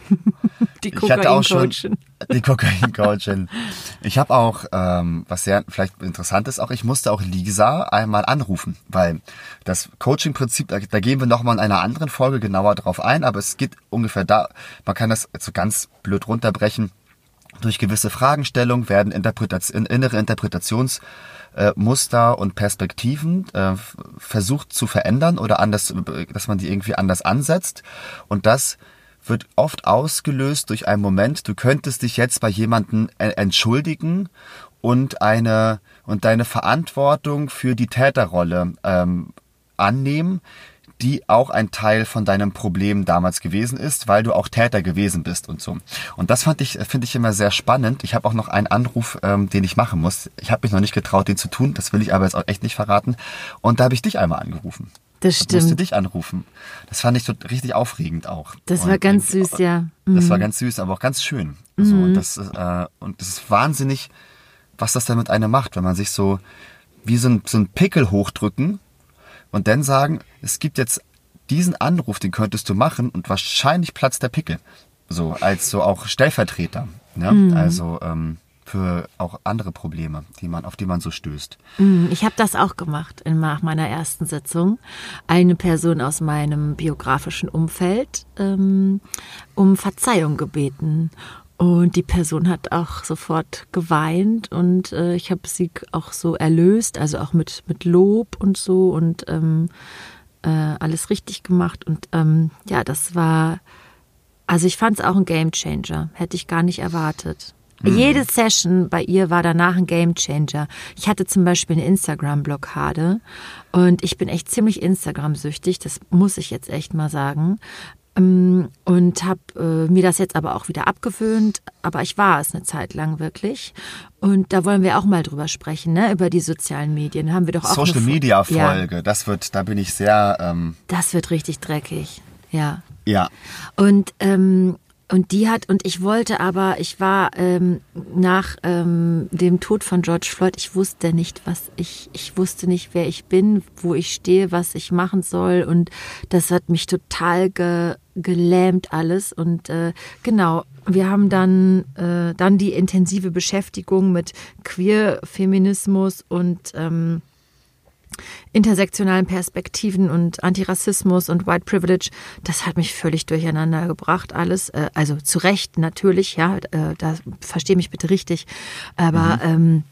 Die Kokain-Coachin. die Kokain-Coachin. Ich habe auch, ähm, was sehr vielleicht interessant ist, auch ich musste auch Lisa einmal anrufen, weil das Coaching-Prinzip, da, da gehen wir nochmal in einer anderen Folge genauer drauf ein, aber es geht ungefähr da, man kann das so ganz blöd runterbrechen. Durch gewisse Fragestellungen werden Interpretation, innere Interpretations äh, Muster und Perspektiven äh, versucht zu verändern oder anders, äh, dass man die irgendwie anders ansetzt. Und das wird oft ausgelöst durch einen Moment, du könntest dich jetzt bei jemandem entschuldigen und eine und deine Verantwortung für die Täterrolle ähm, annehmen, die auch ein Teil von deinem Problem damals gewesen ist, weil du auch Täter gewesen bist und so. Und das fand ich, finde ich immer sehr spannend. Ich habe auch noch einen Anruf, ähm, den ich machen muss. Ich habe mich noch nicht getraut, den zu tun. Das will ich aber jetzt auch echt nicht verraten. Und da habe ich dich einmal angerufen. Das stimmt. Musste dich anrufen. Das fand ich so richtig aufregend auch. Das und war ganz süß, ja. Mhm. Das war mhm. ganz süß, aber auch ganz schön. Mhm. So, und, das, äh, und das ist wahnsinnig, was das dann mit einem macht, wenn man sich so wie so ein, so ein Pickel hochdrücken und dann sagen, es gibt jetzt diesen Anruf, den könntest du machen und wahrscheinlich platzt der Pickel. So, als so auch Stellvertreter. Ne? Mhm. Also ähm, für auch andere Probleme, die man, auf die man so stößt. Mhm, ich habe das auch gemacht in, nach meiner ersten Sitzung. Eine Person aus meinem biografischen Umfeld ähm, um Verzeihung gebeten. Und die Person hat auch sofort geweint und äh, ich habe sie auch so erlöst, also auch mit, mit Lob und so und ähm, äh, alles richtig gemacht. Und ähm, ja, das war, also ich fand es auch ein Game Changer, hätte ich gar nicht erwartet. Mhm. Jede Session bei ihr war danach ein Game Changer. Ich hatte zum Beispiel eine Instagram-Blockade und ich bin echt ziemlich Instagram-süchtig, das muss ich jetzt echt mal sagen. Ähm, und habe äh, mir das jetzt aber auch wieder abgewöhnt. Aber ich war es eine Zeit lang wirklich. Und da wollen wir auch mal drüber sprechen, ne? über die sozialen Medien. Haben wir doch auch Social Media Folge. Ja. Das wird, da bin ich sehr. Ähm das wird richtig dreckig. Ja. Ja. Und ähm, und die hat, und ich wollte aber, ich war ähm, nach ähm, dem Tod von George Floyd, ich wusste nicht, was ich, ich wusste nicht, wer ich bin, wo ich stehe, was ich machen soll. Und das hat mich total ge, gelähmt alles. Und äh, genau, wir haben dann, äh, dann die intensive Beschäftigung mit Queer-Feminismus und ähm, intersektionalen Perspektiven und Antirassismus und White Privilege, das hat mich völlig durcheinander gebracht, alles. Äh, also zu Recht natürlich, ja, äh, da verstehe mich bitte richtig. Aber mhm. ähm,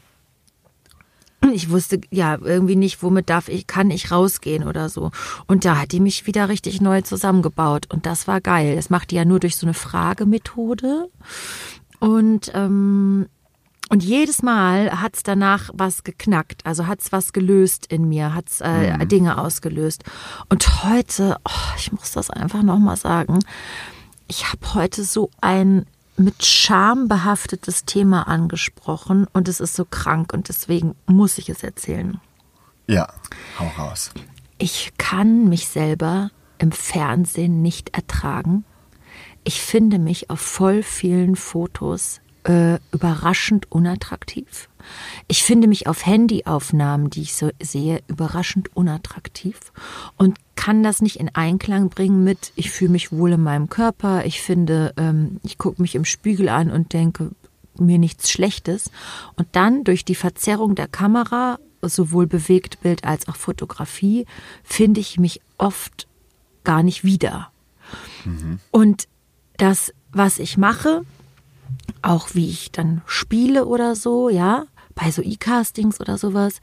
ich wusste ja irgendwie nicht, womit darf ich, kann ich rausgehen oder so. Und da hat die mich wieder richtig neu zusammengebaut. Und das war geil. Das macht die ja nur durch so eine Fragemethode. Und ähm, und jedes Mal hat's danach was geknackt, also hat's was gelöst in mir, hat's äh, mhm. Dinge ausgelöst. Und heute, oh, ich muss das einfach nochmal sagen, ich habe heute so ein mit Scham behaftetes Thema angesprochen und es ist so krank und deswegen muss ich es erzählen. Ja, hau raus. Ich kann mich selber im Fernsehen nicht ertragen. Ich finde mich auf voll vielen Fotos äh, überraschend unattraktiv. Ich finde mich auf Handyaufnahmen, die ich so sehe, überraschend unattraktiv und kann das nicht in Einklang bringen mit, ich fühle mich wohl in meinem Körper, ich finde, ähm, ich gucke mich im Spiegel an und denke mir nichts Schlechtes. Und dann durch die Verzerrung der Kamera, sowohl Bewegtbild als auch Fotografie, finde ich mich oft gar nicht wieder. Mhm. Und das, was ich mache, auch wie ich dann spiele oder so, ja, bei so E-Castings oder sowas,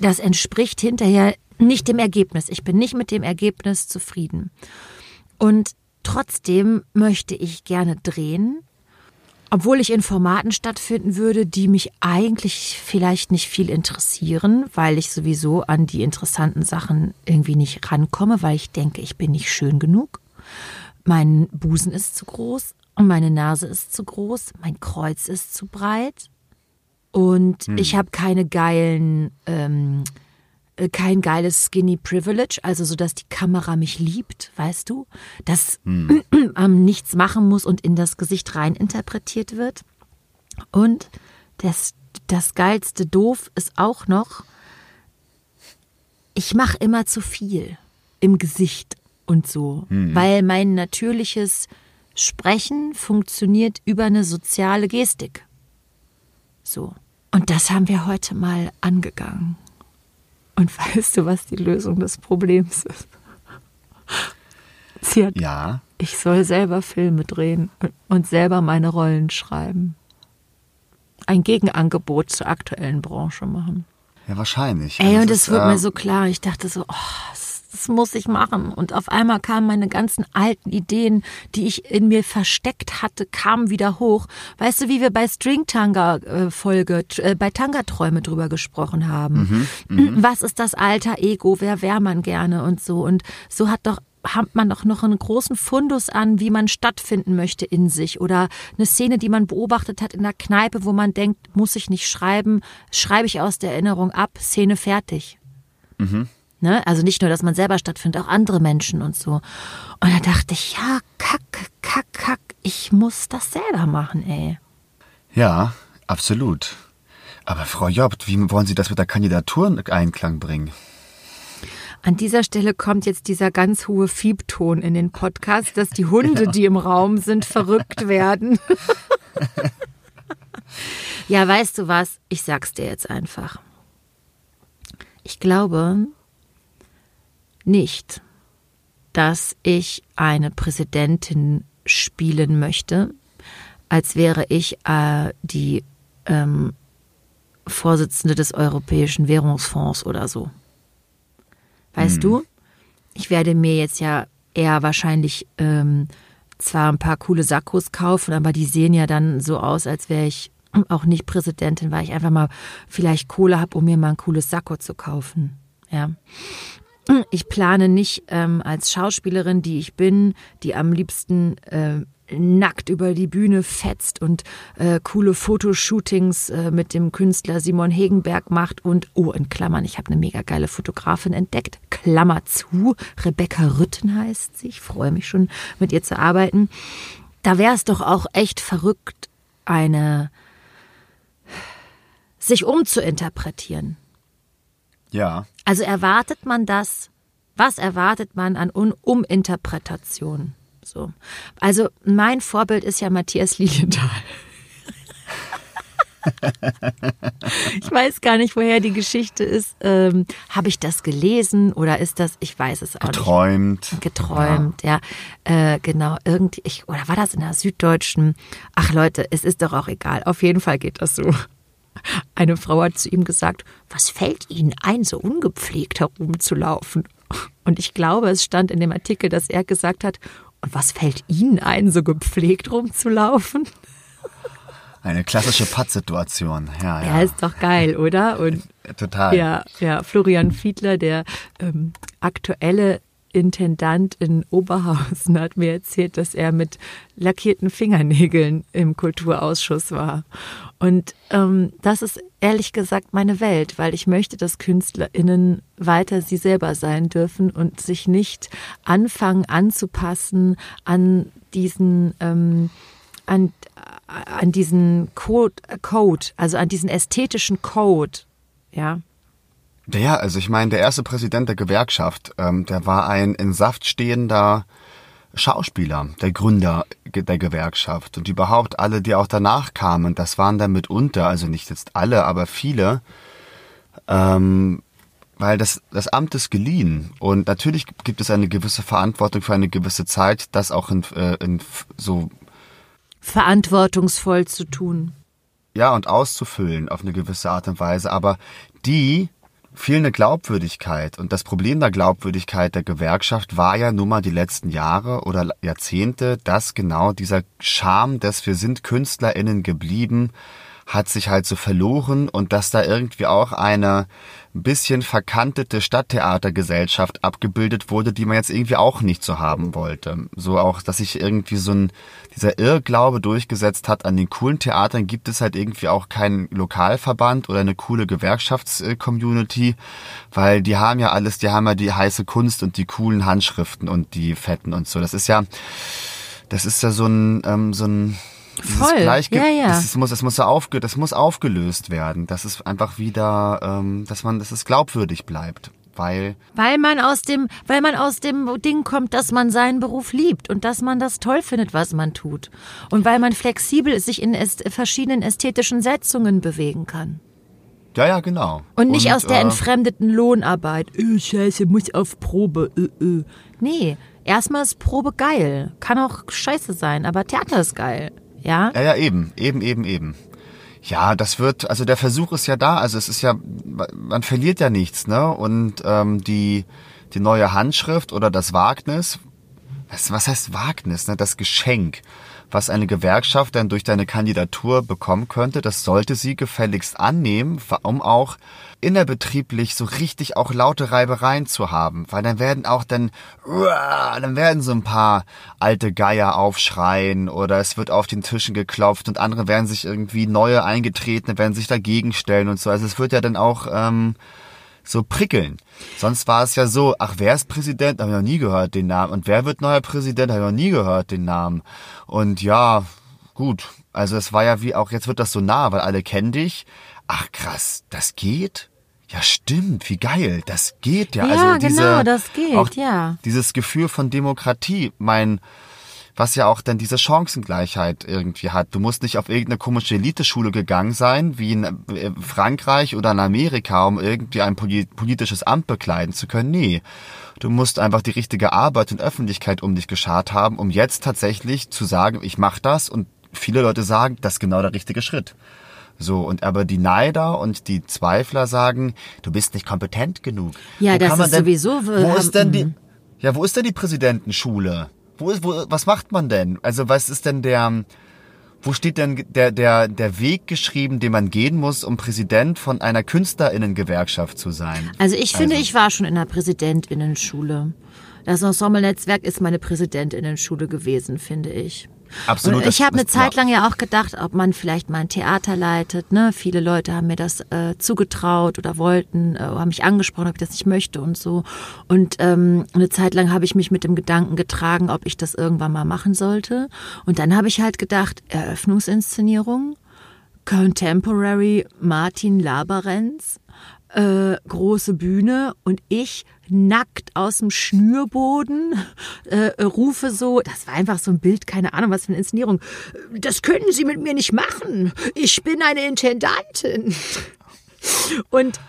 das entspricht hinterher nicht dem Ergebnis. Ich bin nicht mit dem Ergebnis zufrieden. Und trotzdem möchte ich gerne drehen, obwohl ich in Formaten stattfinden würde, die mich eigentlich vielleicht nicht viel interessieren, weil ich sowieso an die interessanten Sachen irgendwie nicht rankomme, weil ich denke, ich bin nicht schön genug. Mein Busen ist zu groß, und meine Nase ist zu groß, mein Kreuz ist zu breit und hm. ich habe keine geilen, ähm, äh, kein geiles Skinny Privilege, also so, dass die Kamera mich liebt, weißt du, dass hm. ähm, nichts machen muss und in das Gesicht rein interpretiert wird. Und das, das geilste Doof ist auch noch, ich mache immer zu viel im Gesicht und so, hm. weil mein natürliches Sprechen funktioniert über eine soziale Gestik. So. Und das haben wir heute mal angegangen. Und weißt du, was die Lösung des Problems ist? Sie hat, ja. Ich soll selber Filme drehen und selber meine Rollen schreiben. Ein Gegenangebot zur aktuellen Branche machen. Ja, wahrscheinlich. Ey, also und es wird äh, mir so klar. Ich dachte so, oh, das muss ich machen. Und auf einmal kamen meine ganzen alten Ideen, die ich in mir versteckt hatte, kamen wieder hoch. Weißt du, wie wir bei String Tanga äh, bei Tanga Träume drüber gesprochen haben? Mhm, mhm, Was ist das alter Ego? Wer wäre man gerne und so? Und so hat doch hat man doch noch einen großen Fundus an, wie man stattfinden möchte in sich oder eine Szene, die man beobachtet hat in der Kneipe, wo man denkt, muss ich nicht schreiben, schreibe ich aus der Erinnerung ab, Szene fertig. Mhm. Ne? Also nicht nur, dass man selber stattfindet, auch andere Menschen und so. Und da dachte ich, ja, kack, kack, kack, ich muss das selber machen, ey. Ja, absolut. Aber Frau Jobt, wie wollen Sie das mit der Kandidatur in Einklang bringen? An dieser Stelle kommt jetzt dieser ganz hohe Fiebton in den Podcast, dass die Hunde, ja. die im Raum sind, verrückt werden. ja, weißt du was? Ich sag's dir jetzt einfach. Ich glaube nicht, dass ich eine Präsidentin spielen möchte, als wäre ich äh, die ähm, Vorsitzende des Europäischen Währungsfonds oder so. Weißt hm. du? Ich werde mir jetzt ja eher wahrscheinlich ähm, zwar ein paar coole Sakkos kaufen, aber die sehen ja dann so aus, als wäre ich auch nicht Präsidentin, weil ich einfach mal vielleicht Kohle habe, um mir mal ein cooles Sakko zu kaufen. Ja. Ich plane nicht ähm, als Schauspielerin, die ich bin, die am liebsten äh, nackt über die Bühne fetzt und äh, coole Fotoshootings äh, mit dem Künstler Simon Hegenberg macht und, oh, in Klammern, ich habe eine mega geile Fotografin entdeckt, Klammer zu, Rebecca Rütten heißt sie, ich freue mich schon, mit ihr zu arbeiten. Da wäre es doch auch echt verrückt, eine sich umzuinterpretieren. Ja. Also erwartet man das, was erwartet man an Uminterpretation? So. Also mein Vorbild ist ja Matthias Lilienthal. ich weiß gar nicht, woher die Geschichte ist. Ähm, Habe ich das gelesen oder ist das, ich weiß es auch Geträumt. nicht. Geträumt. Ja, ja äh, genau. Irgendwie, ich, oder war das in der Süddeutschen? Ach Leute, es ist doch auch egal. Auf jeden Fall geht das so. Eine Frau hat zu ihm gesagt, was fällt Ihnen ein, so ungepflegt herumzulaufen? Und ich glaube, es stand in dem Artikel, dass er gesagt hat, und was fällt Ihnen ein, so gepflegt rumzulaufen? Eine klassische Pattsituation, ja, ja. Ja, ist doch geil, oder? Und Total. Ja, ja. Florian Fiedler, der ähm, aktuelle Intendant in Oberhausen hat mir erzählt, dass er mit lackierten Fingernägeln im Kulturausschuss war. Und ähm, das ist ehrlich gesagt meine Welt, weil ich möchte, dass KünstlerInnen weiter sie selber sein dürfen und sich nicht anfangen anzupassen an diesen ähm, an, an diesen Code, Code, also an diesen ästhetischen Code, ja. Ja, also ich meine, der erste Präsident der Gewerkschaft, ähm, der war ein in Saft stehender Schauspieler, der Gründer der Gewerkschaft. Und überhaupt alle, die auch danach kamen, das waren dann mitunter, also nicht jetzt alle, aber viele, ähm, weil das, das Amt ist geliehen. Und natürlich gibt es eine gewisse Verantwortung für eine gewisse Zeit, das auch in, äh, in so verantwortungsvoll zu tun. Ja, und auszufüllen auf eine gewisse Art und Weise, aber die fehlende Glaubwürdigkeit. Und das Problem der Glaubwürdigkeit der Gewerkschaft war ja nun mal die letzten Jahre oder Jahrzehnte, dass genau dieser Charme des Wir sind KünstlerInnen geblieben hat sich halt so verloren und dass da irgendwie auch eine ein bisschen verkantete Stadttheatergesellschaft abgebildet wurde, die man jetzt irgendwie auch nicht so haben wollte. So auch, dass sich irgendwie so ein, dieser Irrglaube durchgesetzt hat, an den coolen Theatern gibt es halt irgendwie auch keinen Lokalverband oder eine coole Gewerkschaftscommunity, weil die haben ja alles, die haben ja die heiße Kunst und die coolen Handschriften und die Fetten und so. Das ist ja, das ist ja so ein, ähm, so ein, Voll. Ja, ja. Das, muss, das, muss aufge, das muss aufgelöst werden. Das ist einfach wieder, ähm, dass man, dass es glaubwürdig bleibt. Weil, weil man aus dem, weil man aus dem Ding kommt, dass man seinen Beruf liebt und dass man das toll findet, was man tut. Und weil man flexibel sich in verschiedenen ästhetischen Setzungen bewegen kann. Ja, ja, genau. Und nicht und, aus der äh, entfremdeten Lohnarbeit. Öh, scheiße, muss auf Probe. Öh, öh. Nee, erstmal ist Probe geil. Kann auch scheiße sein, aber Theater ist geil. Ja? Ja, ja, eben, eben, eben, eben. Ja, das wird, also der Versuch ist ja da, also es ist ja, man verliert ja nichts, ne? Und ähm, die, die neue Handschrift oder das Wagnis. Was, was heißt Wagnis? Ne? Das Geschenk was eine Gewerkschaft dann durch deine Kandidatur bekommen könnte, das sollte sie gefälligst annehmen, um auch innerbetrieblich so richtig auch laute Reibereien zu haben, weil dann werden auch dann, dann werden so ein paar alte Geier aufschreien oder es wird auf den Tischen geklopft und andere werden sich irgendwie neue Eingetretene werden sich dagegen stellen und so. Also es wird ja dann auch ähm, so prickeln. Sonst war es ja so, ach, wer ist Präsident? Habe ich noch nie gehört, den Namen. Und wer wird neuer Präsident? Habe ich noch nie gehört, den Namen. Und ja, gut. Also es war ja wie auch, jetzt wird das so nah, weil alle kennen dich. Ach krass, das geht? Ja, stimmt, wie geil, das geht ja. Ja, also diese, genau, das geht, auch ja. Dieses Gefühl von Demokratie, mein, was ja auch dann diese Chancengleichheit irgendwie hat. Du musst nicht auf irgendeine komische Eliteschule gegangen sein, wie in äh, Frankreich oder in Amerika, um irgendwie ein politisches Amt bekleiden zu können. Nee. Du musst einfach die richtige Arbeit und Öffentlichkeit um dich geschart haben, um jetzt tatsächlich zu sagen, ich mache das und viele Leute sagen, das ist genau der richtige Schritt. So, und aber die Neider und die Zweifler sagen, du bist nicht kompetent genug. Ja, wo das ist denn, sowieso. Wo ist denn die, Mhm. ja, wo ist denn die Präsidentenschule? Wo ist, wo, was macht man denn? Also was ist denn der, wo steht denn der, der, der Weg geschrieben, den man gehen muss, um Präsident von einer Künstlerinnengewerkschaft zu sein? Also ich finde, ich war schon in der Präsidentinnenschule. Das Ensemble-Netzwerk ist meine Präsidentinnenschule gewesen, finde ich. Absolut. Und ich habe eine das- Zeit lang ja auch gedacht, ob man vielleicht mal ein Theater leitet. Ne? Viele Leute haben mir das äh, zugetraut oder wollten, äh, haben mich angesprochen, ob ich das nicht möchte und so. Und ähm, eine Zeit lang habe ich mich mit dem Gedanken getragen, ob ich das irgendwann mal machen sollte. Und dann habe ich halt gedacht, Eröffnungsinszenierung, Contemporary Martin Laberenz, äh, große Bühne und ich nackt aus dem Schnürboden äh, rufe so, das war einfach so ein Bild, keine Ahnung, was für eine Inszenierung. Das können Sie mit mir nicht machen. Ich bin eine Intendantin. Und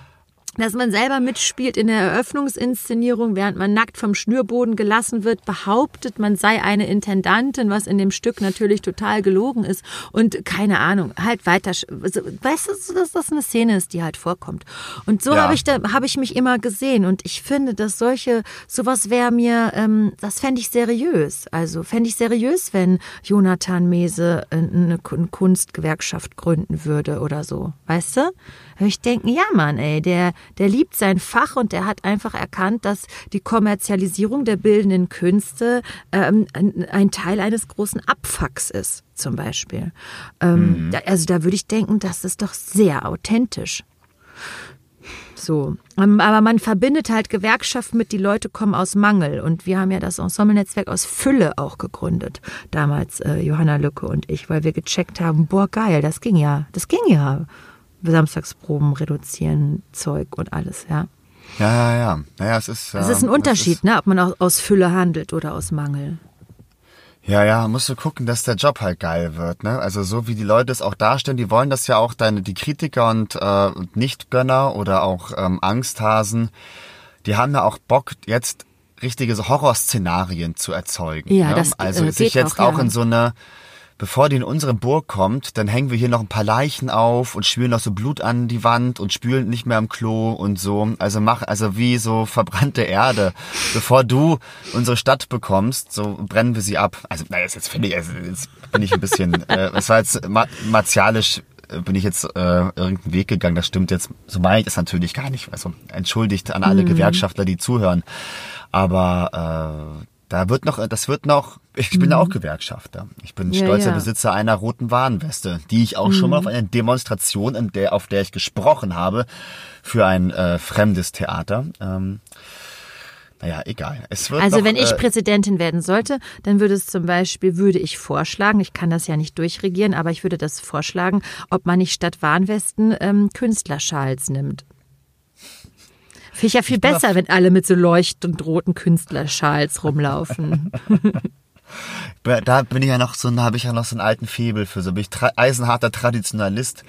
dass man selber mitspielt in der Eröffnungsinszenierung, während man nackt vom Schnürboden gelassen wird, behauptet, man sei eine Intendantin, was in dem Stück natürlich total gelogen ist. Und keine Ahnung, halt weiter. Weißt du, dass das eine Szene ist, die halt vorkommt. Und so Ja. habe ich da habe ich mich immer gesehen. Und ich finde, dass solche, sowas wäre mir, ähm, das fände ich seriös. Also fände ich seriös, wenn Jonathan Mese äh, eine Kun- Kunstgewerkschaft gründen würde oder so. Weißt du? Würde ich denken, ja Mann, ey, der, der liebt sein Fach und der hat einfach erkannt, dass die Kommerzialisierung der bildenden Künste ähm, ein, Teil eines großen Abfucks ist, zum Beispiel. Ähm, da, also da würde ich denken, das ist doch sehr authentisch. So. Ähm, Aber man verbindet halt Gewerkschaft mit, die Leute kommen aus Mangel. Und wir haben ja das Ensemble-Netzwerk aus Fülle auch gegründet. Damals äh, Johanna Lücke und ich, weil wir gecheckt haben, boah, geil, das ging ja, das ging ja. Samstagsproben reduzieren, Zeug und alles, ja. Ja, ja, ja. Naja, es ist. Es ist ein es Unterschied, ne, ob man auch aus Fülle handelt oder aus Mangel. Ja, ja, musst du gucken, dass der Job halt geil wird, ne? Also so wie die Leute es auch darstellen, die wollen das ja auch deine, die Kritiker und, äh, und Nichtgönner oder auch ähm, Angsthasen, die haben ja auch Bock, jetzt richtige Horrorszenarien zu erzeugen. Ja, ne? das, also äh, sich jetzt auch, auch, ja. in so eine, bevor die in unsere Burg kommt, dann hängen wir hier noch ein paar Leichen auf und spülen noch so Blut an die Wand und spülen nicht mehr am Klo und so. Also mach, also wie so verbrannte Erde. Bevor du unsere Stadt bekommst, so brennen wir sie ab. Also, naja, jetzt finde ich, also, jetzt bin ich ein bisschen, äh, es war jetzt ma martialisch, äh, bin ich jetzt äh, irgendeinen Weg gegangen, das stimmt jetzt, so meine ich das natürlich gar nicht. Also entschuldigt an alle Gewerkschaftler, die zuhören. Aber äh, da wird noch, das wird noch, ich bin ja auch Gewerkschafter. Ich bin Ja, stolzer ja. Besitzer einer roten Warnweste, die ich auch schon mal auf einer Demonstration, in der, auf der ich gesprochen habe, für ein äh, fremdes Theater. Ähm, naja, egal. Also noch, wenn ich äh, Präsidentin werden sollte, dann würde es zum Beispiel, würde ich vorschlagen, ich kann das ja nicht durchregieren, aber ich würde das vorschlagen, ob man nicht statt Warnwesten ähm, Künstlerschals nimmt. Finde ich ja viel bin besser, wenn alle mit so leuchtend roten Künstlerschals rumlaufen. Da bin ich ja noch so, habe ich ja noch so einen alten Febel für so, bin ich tra eisenharter Traditionalist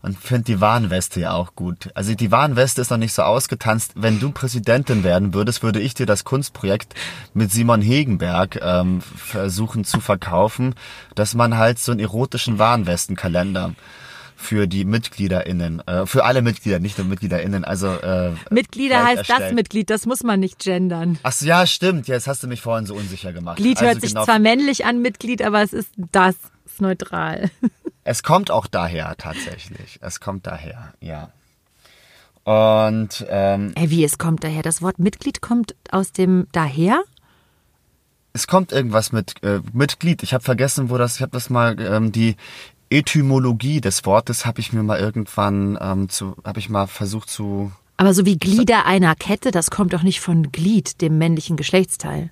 und finde die Warnweste ja auch gut. Also die Warnweste ist noch nicht so ausgetanzt. Wenn du Präsidentin werden würdest, würde ich dir das Kunstprojekt mit Simon Hegenberg ähm, versuchen zu verkaufen, dass man halt so einen erotischen Warnwestenkalender für die MitgliederInnen, äh, für alle Mitglieder, nicht nur MitgliederInnen, also äh, Mitglieder heißt erstellt. das Mitglied, das muss man nicht gendern. Ach so, ja, stimmt. Jetzt hast du mich vorhin so unsicher gemacht. Glied Also hört sich genau, zwar männlich an, Mitglied, aber es ist das, ist neutral. Es kommt auch daher tatsächlich. Es kommt daher, ja. Und ähm, Ey, wie, es kommt daher? Das Wort Mitglied kommt aus dem daher? es kommt irgendwas mit äh, Mitglied. Ich habe vergessen, wo das. Ich habe das mal ähm, die Etymologie des Wortes habe ich mir mal irgendwann ähm, zu habe ich mal versucht zu Aber so wie Glieder einer Kette, das kommt doch nicht von Glied, dem männlichen Geschlechtsteil.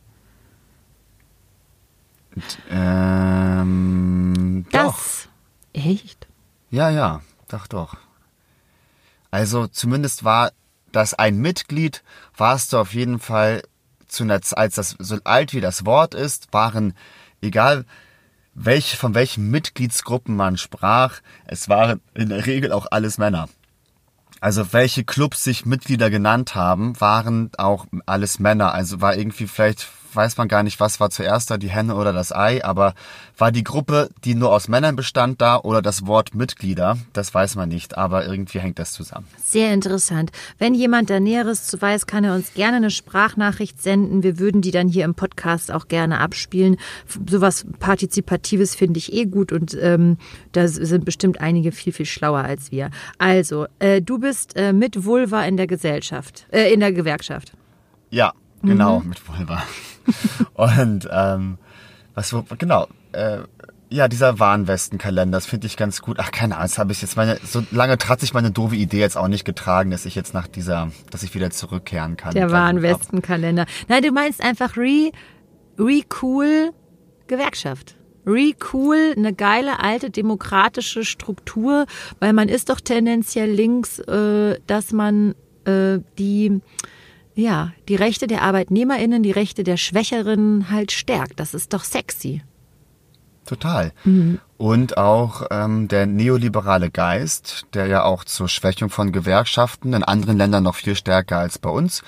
ähm, doch. Das. Echt? Ja, ja, doch, doch. Also zumindest war das ein Mitglied, warst du auf jeden Fall zu einer als das so alt wie das Wort ist, waren egal welche von welchen Mitgliedsgruppen man sprach, es waren in der Regel auch alles Männer. Also welche Clubs sich Mitglieder genannt haben, waren auch alles Männer. Also war irgendwie vielleicht weiß man gar nicht, was war zuerst da, die Henne oder das Ei, aber war die Gruppe, die nur aus Männern bestand da oder das Wort Mitglieder, das weiß man nicht, aber irgendwie hängt das zusammen. Sehr interessant. Wenn jemand da Näheres zu weiß, kann er uns gerne eine Sprachnachricht senden. Wir würden die dann hier im Podcast auch gerne abspielen. Sowas Partizipatives finde ich eh gut und ähm, da sind bestimmt einige viel, viel schlauer als wir. Also, äh, du bist äh, mit Vulva in der Gesellschaft, äh, in der Gewerkschaft. Ja, genau, mit Vulva. Und ähm, was wo, genau, äh, ja, dieser Warnwestenkalender, das finde ich ganz gut. Ach, keine Ahnung, das habe ich jetzt meine, so lange hat sich meine doofe Idee jetzt auch nicht getragen, dass ich jetzt nach dieser, dass ich wieder zurückkehren kann. Der Warnwestenkalender. Nein, du meinst einfach re, re cool Gewerkschaft. Re cool, eine geile alte demokratische Struktur, weil man ist doch tendenziell links, äh, dass man äh, die ja, die Rechte der ArbeitnehmerInnen, die Rechte der Schwächeren halt stärkt. Das ist doch sexy. Total. Und auch ähm, der neoliberale Geist, der ja auch zur Schwächung von Gewerkschaften in anderen Ländern noch viel stärker als bei uns,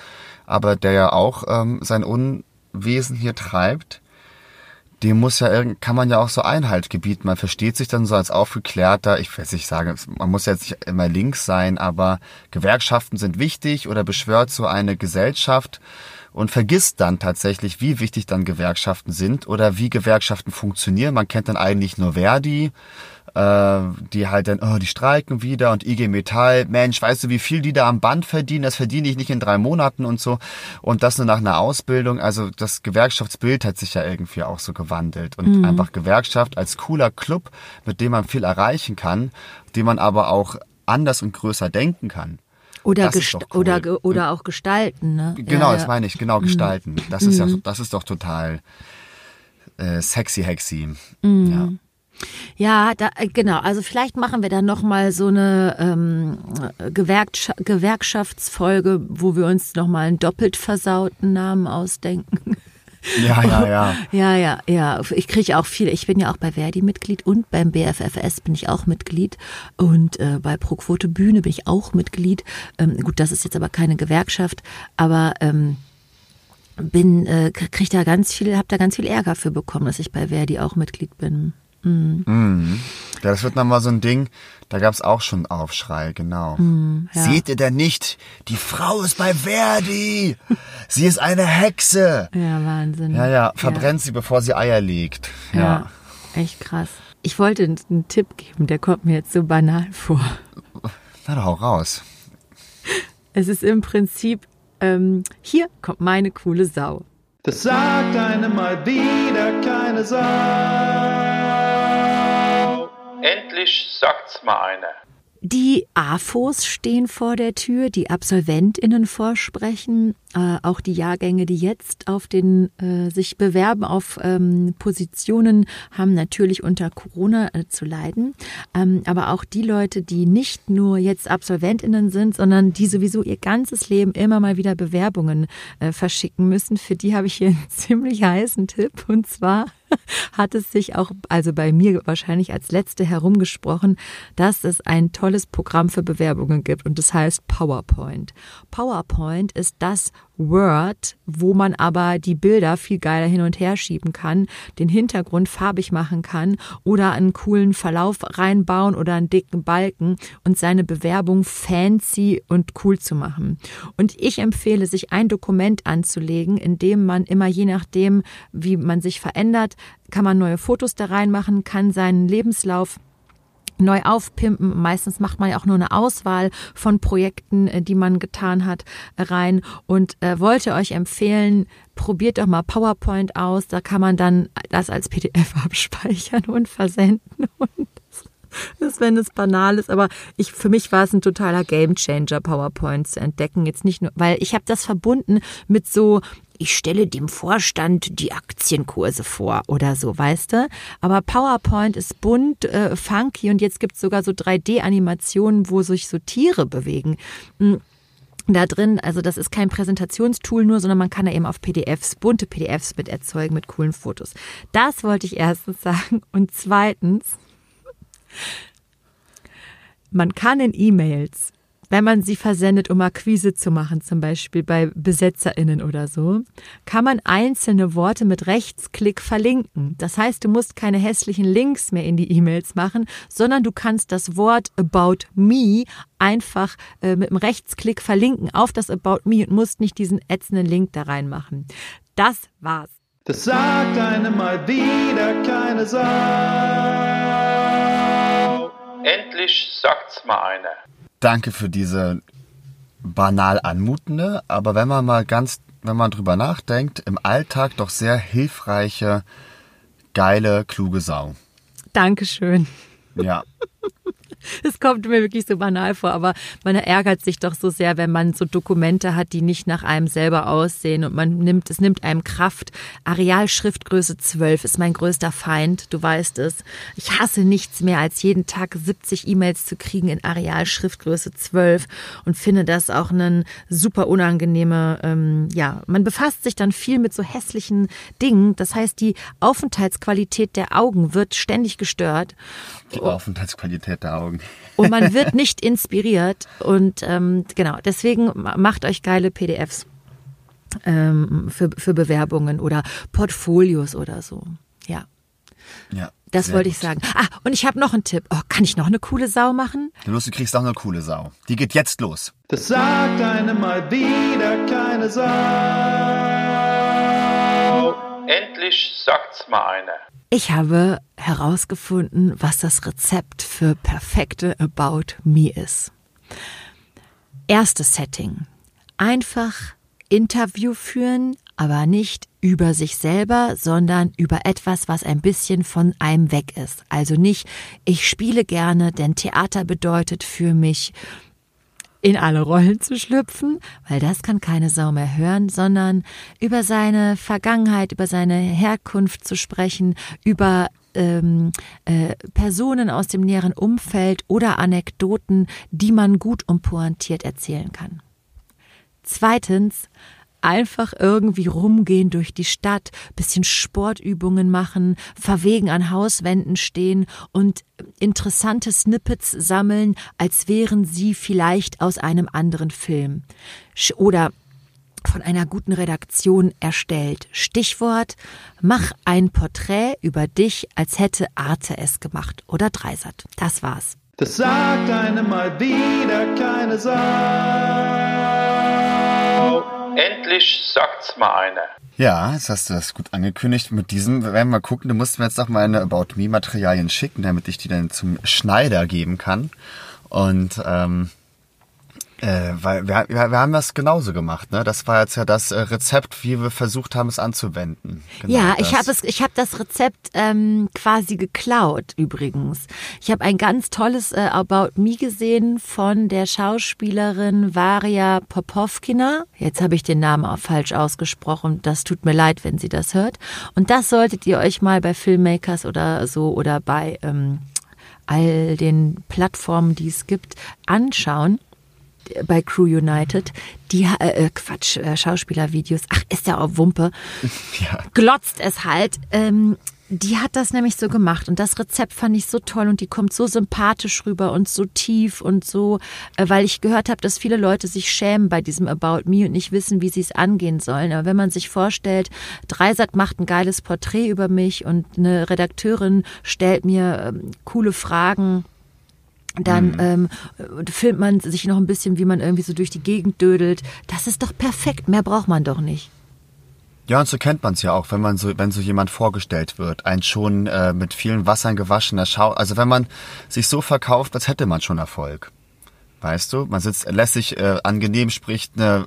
aber der ja auch ähm, sein Unwesen hier treibt, dem muss ja irgend, kann man ja auch so Einhalt gebieten. Man versteht sich dann so als aufgeklärter, ich jetzt nicht sagen, man muss jetzt nicht immer links sein, aber Gewerkschaften sind wichtig oder beschwört so eine Gesellschaft und vergisst dann tatsächlich, wie wichtig dann Gewerkschaften sind oder wie Gewerkschaften funktionieren. Man kennt dann eigentlich nur Verdi, äh, die halt dann, oh, die streiken wieder und IG Metall, Mensch, weißt du, wie viel die da am Band verdienen? Das verdiene ich nicht in drei Monaten und so. Und das nur nach einer Ausbildung. Also das Gewerkschaftsbild hat sich ja irgendwie auch so gewandelt. Und einfach Gewerkschaft als cooler Club, mit dem man viel erreichen kann, den man aber auch anders und größer denken kann. Oder, cool. oder, ge- oder auch gestalten. Ne? Genau, Ja, das meine ich, genau, gestalten. Das ist ja, das ist doch total äh, sexy, hexy. Ja. Ja, da, äh, genau. Also vielleicht machen wir dann noch mal so eine ähm, Gewerkscha Gewerkschaftsfolge, wo wir uns noch mal einen doppelt versauten Namen ausdenken. Ja, ja, ja. Ja, ja, ja. Ich kriege auch viele. Ich bin ja auch bei Verdi Mitglied und beim BFFS bin ich auch Mitglied und äh, bei Proquote Bühne bin ich auch Mitglied. Ähm, gut, das ist jetzt aber keine Gewerkschaft, aber ähm, bin äh, krieg da ganz viel, habe da ganz viel Ärger für bekommen, dass ich bei Verdi auch Mitglied bin. Ja, das wird nochmal so ein Ding, da gab's auch schon Aufschrei, genau. Hm, ja. Seht ihr denn nicht? Die Frau ist bei Verdi! Sie ist eine Hexe! Ja, Wahnsinn. Ja, ja, verbrennt sie, bevor sie Eier legt. Ja. Ja, echt krass. Ich wollte einen Tipp geben, der kommt mir jetzt so banal vor. Na, doch, hau raus. Es ist im Prinzip, ähm, hier kommt meine coole Sau. Das sagt einem mal wieder keine Sau. Endlich sagt's mal einer. Die AFOs stehen vor der Tür, die AbsolventInnen vorsprechen, äh, auch die Jahrgänge, die jetzt auf den äh, sich bewerben auf ähm, Positionen, haben natürlich unter Corona äh, zu leiden. Ähm, aber auch die Leute, die nicht nur jetzt AbsolventInnen sind, sondern die sowieso ihr ganzes Leben immer mal wieder Bewerbungen äh, verschicken müssen, für die habe ich hier einen ziemlich heißen Tipp. Und zwar hat es sich auch, also bei mir wahrscheinlich als letzte herumgesprochen, dass es ein tolles Programm für Bewerbungen gibt und das heißt PowerPoint. PowerPoint ist das Word, wo man aber die Bilder viel geiler hin und her schieben kann, den Hintergrund farbig machen kann oder einen coolen Verlauf reinbauen oder einen dicken Balken und seine Bewerbung fancy und cool zu machen. Und ich empfehle, sich ein Dokument anzulegen, in dem man immer je nachdem, wie man sich verändert, kann man neue Fotos da reinmachen, kann seinen Lebenslauf neu aufpimpen. Meistens macht man ja auch nur eine Auswahl von Projekten, äh, die man getan hat, rein und äh, wollte euch empfehlen, probiert doch mal PowerPoint aus. Da kann man dann das als PDF abspeichern und versenden und das, wenn es banal ist, aber ich, für mich war es ein totaler Gamechanger, PowerPoint zu entdecken. Jetzt nicht nur, weil ich habe das verbunden mit so ich stelle dem Vorstand die Aktienkurse vor oder so, weißt du? Aber PowerPoint ist bunt, äh, funky und jetzt gibt's sogar so 3D-Animationen, wo sich so Tiere bewegen hm, da drin, also das ist kein Präsentationstool nur, sondern man kann da eben auf PDFs, bunte PDFs mit erzeugen mit coolen Fotos. Das wollte ich erstens sagen. Und zweitens, man kann in E-Mails wenn man sie versendet, um Akquise zu machen, zum Beispiel bei BesetzerInnen oder so, kann man einzelne Worte mit Rechtsklick verlinken. Das heißt, du musst keine hässlichen Links mehr in die E-Mails machen, sondern du kannst das Wort About Me einfach äh, mit einem Rechtsklick verlinken auf das About Me und musst nicht diesen ätzenden Link da reinmachen. Das war's. Das sagt einem mal wieder keine Sau. Endlich sagt's mal einer. Danke für diese banal anmutende, aber wenn man mal ganz, wenn man drüber nachdenkt, im Alltag doch sehr hilfreiche, geile, kluge Sau. Dankeschön. Ja. Es kommt mir wirklich so banal vor, aber man ärgert sich doch so sehr, wenn man so Dokumente hat, die nicht nach einem selber aussehen und man nimmt, es nimmt einem Kraft. Areal Schriftgröße 12 ist mein größter Feind, du weißt es. Ich hasse nichts mehr, als jeden Tag 70 E-Mails zu kriegen in Areal Schriftgröße 12 und finde das auch eine super unangenehme, ähm, ja, man befasst sich dann viel mit so hässlichen Dingen. Das heißt, die Aufenthaltsqualität der Augen wird ständig gestört. Die Aufenthaltsqualität der Augen. Und man wird nicht inspiriert. Und ähm, genau, deswegen macht euch geile PDFs ähm, für, für Bewerbungen oder Portfolios oder so. Ja. Ja. Das wollte ich gut. sagen. Ah, und ich habe noch einen Tipp. Oh, kann ich noch eine coole Sau machen? Los, du kriegst auch eine coole Sau. Die geht jetzt los. Das sagt einem mal wieder keine Sau. Endlich sagt's mal einer. Ich habe herausgefunden, was das Rezept für perfekte About Me ist. Erstes Setting. Einfach Interview führen, aber nicht über sich selber, sondern über etwas, was ein bisschen von einem weg ist. Also nicht, ich spiele gerne, denn Theater bedeutet für mich, in alle Rollen zu schlüpfen, weil das kann keine Sau mehr hören, sondern über seine Vergangenheit, über seine Herkunft zu sprechen, über ähm, äh, Personen aus dem näheren Umfeld oder Anekdoten, die man gut und pointiert erzählen kann. Zweitens, einfach irgendwie rumgehen durch die Stadt, bisschen Sportübungen machen, verwegen an Hauswänden stehen und interessante Snippets sammeln, als wären sie vielleicht aus einem anderen Film. Oder von einer guten Redaktion erstellt. Stichwort, mach ein Porträt über dich, als hätte Arte es gemacht oder Dreisat. Das war's. Das sagt einem mal wieder keine Sau. Endlich sagt's mal einer. Ja, jetzt hast du das gut angekündigt. Mit diesem werden wir mal gucken. Du musst mir jetzt noch meine About Me Materialien schicken, damit ich die dann zum Schneider geben kann. Und ähm, äh, weil wir, wir, wir haben das genauso gemacht, ne? Das war jetzt ja das äh, Rezept, wie wir versucht haben, es anzuwenden. Genau ja, ich habe es, ich habe das Rezept ähm, quasi geklaut übrigens. Ich habe ein ganz tolles äh, About Me gesehen von der Schauspielerin Varia Popovkina. Jetzt habe ich den Namen auch falsch ausgesprochen. Das tut mir leid, wenn sie das hört. Und das solltet ihr euch mal bei Filmmakers oder so oder bei ähm, all den Plattformen, die es gibt, anschauen bei Crew United, die äh, äh, Quatsch, äh, Schauspielervideos, ach, ist ja auch Wumpe, Ja. glotzt es halt. Ähm, die hat das nämlich so gemacht und das Rezept fand ich so toll und die kommt so sympathisch rüber und so tief und so, äh, weil ich gehört habe, dass viele Leute sich schämen bei diesem About Me und nicht wissen, wie sie es angehen sollen. Aber wenn man sich vorstellt, Dreisat macht ein geiles Porträt über mich und eine Redakteurin stellt mir ähm, coole Fragen, dann ähm, filmt man sich noch ein bisschen, wie man irgendwie so durch die Gegend dödelt. Das ist doch perfekt. Mehr braucht man doch nicht. Ja, und so kennt man es ja auch, wenn man so, wenn so jemand vorgestellt wird, ein schon äh, mit vielen Wassern gewaschener Schau. Also wenn man sich so verkauft, als hätte man schon Erfolg. Weißt du? Man sitzt lässig, äh, angenehm, spricht eine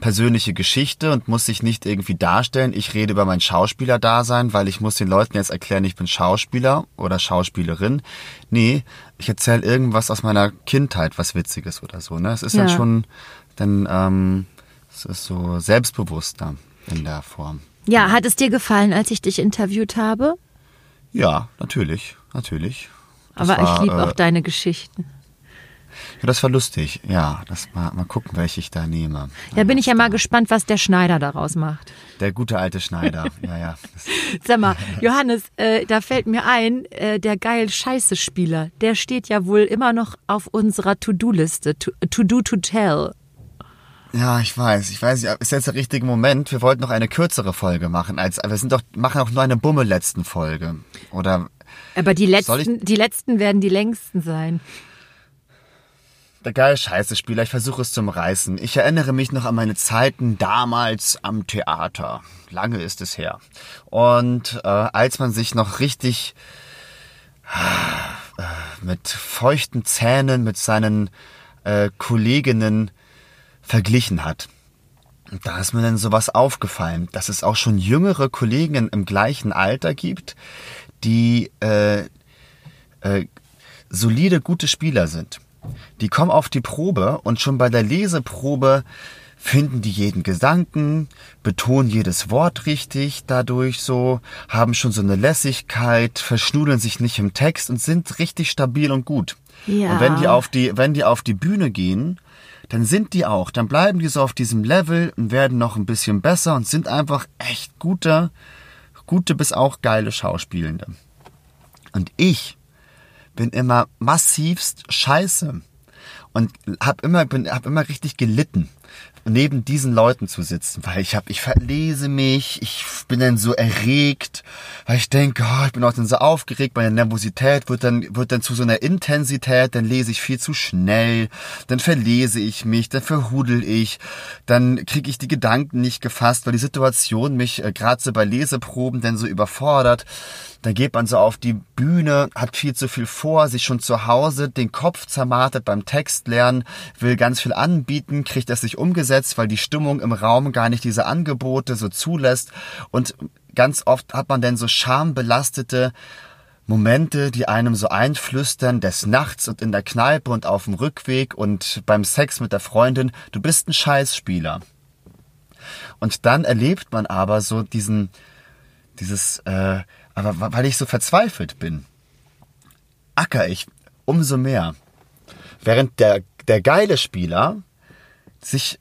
persönliche Geschichte und muss sich nicht irgendwie darstellen. Ich rede über mein Schauspielerdasein, weil ich muss den Leuten jetzt erklären, ich bin Schauspieler oder Schauspielerin. Nee, ich erzähle irgendwas aus meiner Kindheit, was Witziges oder so. Ne? Es ist Ja. dann schon, dann, ähm, es ist so selbstbewusster in der Form. Ja, hat es dir gefallen, als ich dich interviewt habe? Ja, natürlich, natürlich. Das Aber war, ich liebe äh, auch deine Geschichten. Ja, das war lustig. Ja, das mal, mal gucken, welche ich da nehme. Da bin ich ja mal gespannt, was der Schneider daraus macht. Der gute alte Schneider. ja, ja. Sag mal, Johannes, äh, da fällt mir ein, äh, der geil Scheiße-Spieler, der steht ja wohl immer noch auf unserer To-Do-Liste. To- To-Do to tell. ja, ich weiß. Ich weiß, ja, ist jetzt der richtige Moment. Wir wollten noch eine kürzere Folge machen. Als, wir sind doch, machen auch nur eine Bumme letzten Folge. Oder Aber die letzten, die letzten werden die längsten sein. Der geile Scheiße-Spieler. Ich versuche es zum Reißen. Ich erinnere mich noch an meine Zeiten damals am Theater. Lange ist es her. Und äh, als man sich noch richtig äh, mit feuchten Zähnen mit seinen äh, Kolleginnen verglichen hat. Da ist mir dann sowas aufgefallen, dass es auch schon jüngere Kollegen im gleichen Alter gibt, die äh, äh, solide, gute Spieler sind. Die kommen auf die Probe und schon bei der Leseprobe finden die jeden Gedanken, betonen jedes Wort richtig dadurch so, haben schon so eine Lässigkeit, verschnudeln sich nicht im Text und sind richtig stabil und gut. Ja. Und wenn die auf die, wenn die auf die Bühne gehen, dann sind die auch, dann bleiben die so auf diesem Level und werden noch ein bisschen besser und sind einfach echt gute, gute bis auch geile Schauspielende. Und ich bin immer massivst scheiße. Und hab immer bin hab immer richtig gelitten neben diesen Leuten zu sitzen, weil ich hab ich verlese mich, ich bin dann so erregt, weil ich denke, oh, ich bin auch dann so aufgeregt, meine Nervosität wird dann wird dann zu so einer Intensität, dann lese ich viel zu schnell, dann verlese ich mich, dann verhudel ich, dann kriege ich die Gedanken nicht gefasst, weil die Situation mich äh, gerade so bei Leseproben dann so überfordert. Dann geht man so auf die Bühne, hat viel zu viel vor, sich schon zu Hause den Kopf zermartet beim Text lernen, will ganz viel anbieten, kriegt das nicht umgesetzt, weil die Stimmung im Raum gar nicht diese Angebote so zulässt. Und ganz oft hat man dann so schambelastete Momente, die einem so einflüstern, des Nachts und in der Kneipe und auf dem Rückweg und beim Sex mit der Freundin, du bist ein Scheißspieler. Und dann erlebt man aber so diesen, dieses, äh, aber weil ich so verzweifelt bin, acker ich umso mehr. Während der, der geile Spieler sich,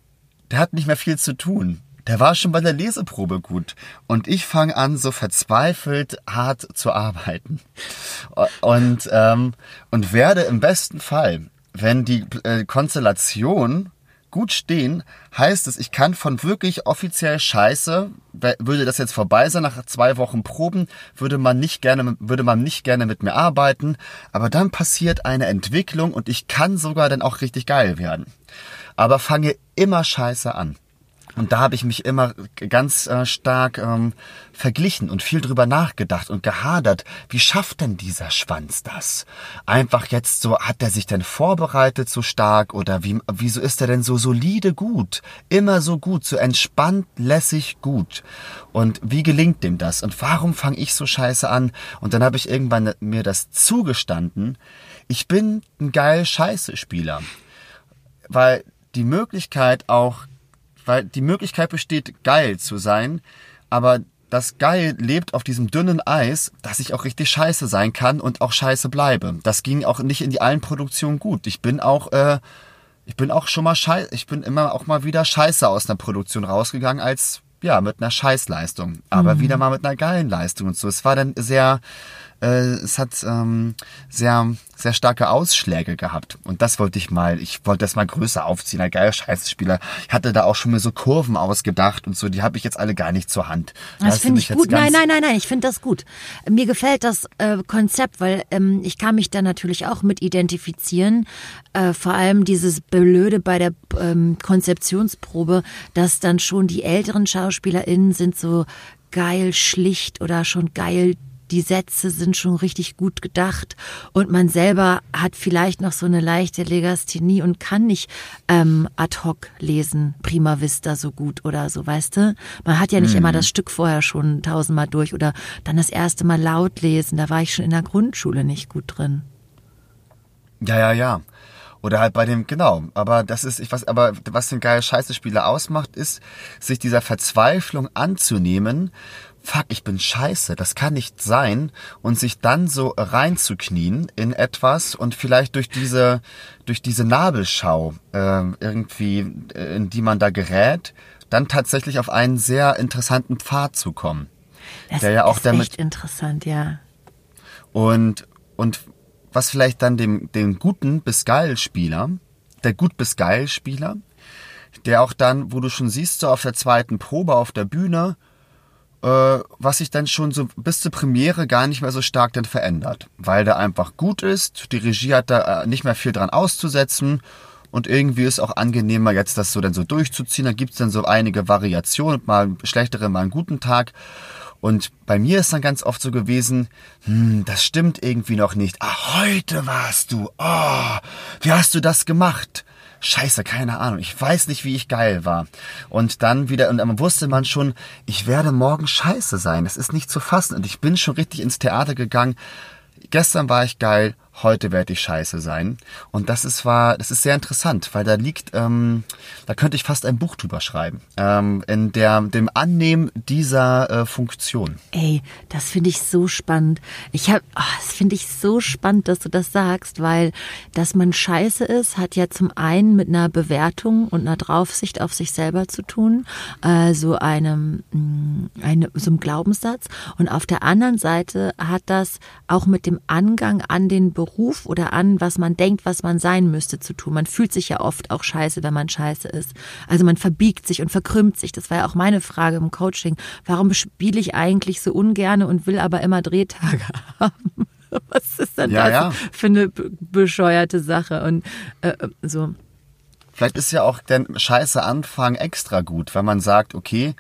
der hat nicht mehr viel zu tun. Der war schon bei der Leseprobe gut. Und ich fange an, so verzweifelt hart zu arbeiten. Und, ähm, und werde im besten Fall, wenn die äh, Konstellation gut stehen, heißt es, ich kann von wirklich offiziell Scheiße, würde das jetzt vorbei sein nach zwei Wochen Proben, würde man nicht gerne, würde man nicht gerne mit mir arbeiten, aber dann passiert eine Entwicklung und ich kann sogar dann auch richtig geil werden. Aber fange immer Scheiße an. Und da habe ich mich immer ganz äh, stark ähm, verglichen und viel drüber nachgedacht und gehadert. Wie schafft denn dieser Schwanz das? Einfach jetzt so, hat er sich denn vorbereitet so stark oder wie, wieso ist er denn so solide gut? Immer so gut, so entspannt, lässig gut. Und wie gelingt dem das? Und warum fange ich so scheiße an? Und dann habe ich irgendwann mir das zugestanden. Ich bin ein geil scheiße Spieler weil die Möglichkeit auch, weil die Möglichkeit besteht, geil zu sein, aber das Geil lebt auf diesem dünnen Eis, dass ich auch richtig scheiße sein kann und auch scheiße bleibe. Das ging auch nicht in die allen Produktionen gut. Ich bin auch, äh, ich bin auch schon mal scheiße, ich bin immer auch mal wieder scheiße aus einer Produktion rausgegangen als ja, mit einer Scheißleistung, aber Mhm. wieder mal mit einer geilen Leistung und so. Es war dann sehr, es hat ähm, sehr, sehr starke Ausschläge gehabt. Und das wollte ich mal, ich wollte das mal größer aufziehen, ein geiler Scheißspieler. Ich hatte da auch schon mir so Kurven ausgedacht und so, die habe ich jetzt alle gar nicht zur Hand. Da Das du finde ich gut. Nein, nein, nein, nein, ich finde das gut. Mir gefällt das äh, Konzept, weil ähm, ich kann mich da natürlich auch mit identifizieren. Äh, vor allem dieses Blöde bei der ähm, Konzeptionsprobe, dass dann schon die älteren SchauspielerInnen sind so geil schlicht oder schon geil die Sätze sind schon richtig gut gedacht und man selber hat vielleicht noch so eine leichte Legasthenie und kann nicht ähm, ad hoc lesen, prima vista so gut oder so, weißt du? Man hat ja nicht immer das Stück vorher schon tausendmal durch oder dann das erste Mal laut lesen, da war ich schon in der Grundschule nicht gut drin. Ja, ja, ja. Oder halt bei dem, genau. Aber das ist, ich weiß, aber was den geile Scheiße-Spieler ausmacht, ist, sich dieser Verzweiflung anzunehmen. Fuck, ich bin scheiße, das kann nicht sein. Und sich dann so reinzuknien in etwas und vielleicht durch diese, durch diese Nabelschau, ähm, irgendwie, äh, in die man da gerät, dann tatsächlich auf einen sehr interessanten Pfad zu kommen. Das Der ja auch ist damit- echt interessant, ja. Und, und was vielleicht dann dem, dem guten bis geil Spieler, der gut bis geil Spieler, der auch dann, wo du schon siehst, so auf der zweiten Probe auf der Bühne, was sich dann schon so bis zur Premiere gar nicht mehr so stark dann verändert. Weil der einfach gut ist, die Regie hat da äh, nicht mehr viel dran auszusetzen und irgendwie ist auch angenehmer, jetzt das so dann so durchzuziehen. Da gibt's dann so einige Variationen, mal einen schlechteren, mal einen guten Tag. Und bei mir ist dann ganz oft so gewesen, hm, das stimmt irgendwie noch nicht. Ah, heute warst du. Oh, wie hast du das gemacht? Scheiße, keine Ahnung. Ich weiß nicht, wie ich geil war. Und dann wieder, und dann wusste man schon, ich werde morgen scheiße sein. Das ist nicht zu fassen. Und ich bin schon richtig ins Theater gegangen. Gestern war ich geil, heute werde ich scheiße sein. Und das ist war, das ist sehr interessant, weil da liegt, ähm, da könnte ich fast ein Buch drüber schreiben. Ähm, in der, dem Annehmen dieser äh, Funktion. Ey, das finde ich so spannend. Ich habe, oh, das finde ich so spannend, dass du das sagst, weil dass man scheiße ist, hat ja zum einen mit einer Bewertung und einer Draufsicht auf sich selber zu tun, äh, so einem, mh, eine, so einem Glaubenssatz. Und auf der anderen Seite hat das auch mit dem Angang an den Beruf oder an, was man denkt, was man sein müsste, zu tun. Man fühlt sich ja oft auch scheiße, wenn man scheiße ist. Also man verbiegt sich und verkrümmt sich. Das war ja auch meine Frage im Coaching. Warum spiele ich eigentlich so ungerne und will aber immer Drehtage haben? Was ist denn Ja, das ja. für eine be- bescheuerte Sache? Und äh, so. Vielleicht ist ja auch der scheiße Anfang extra gut, wenn man sagt, okay,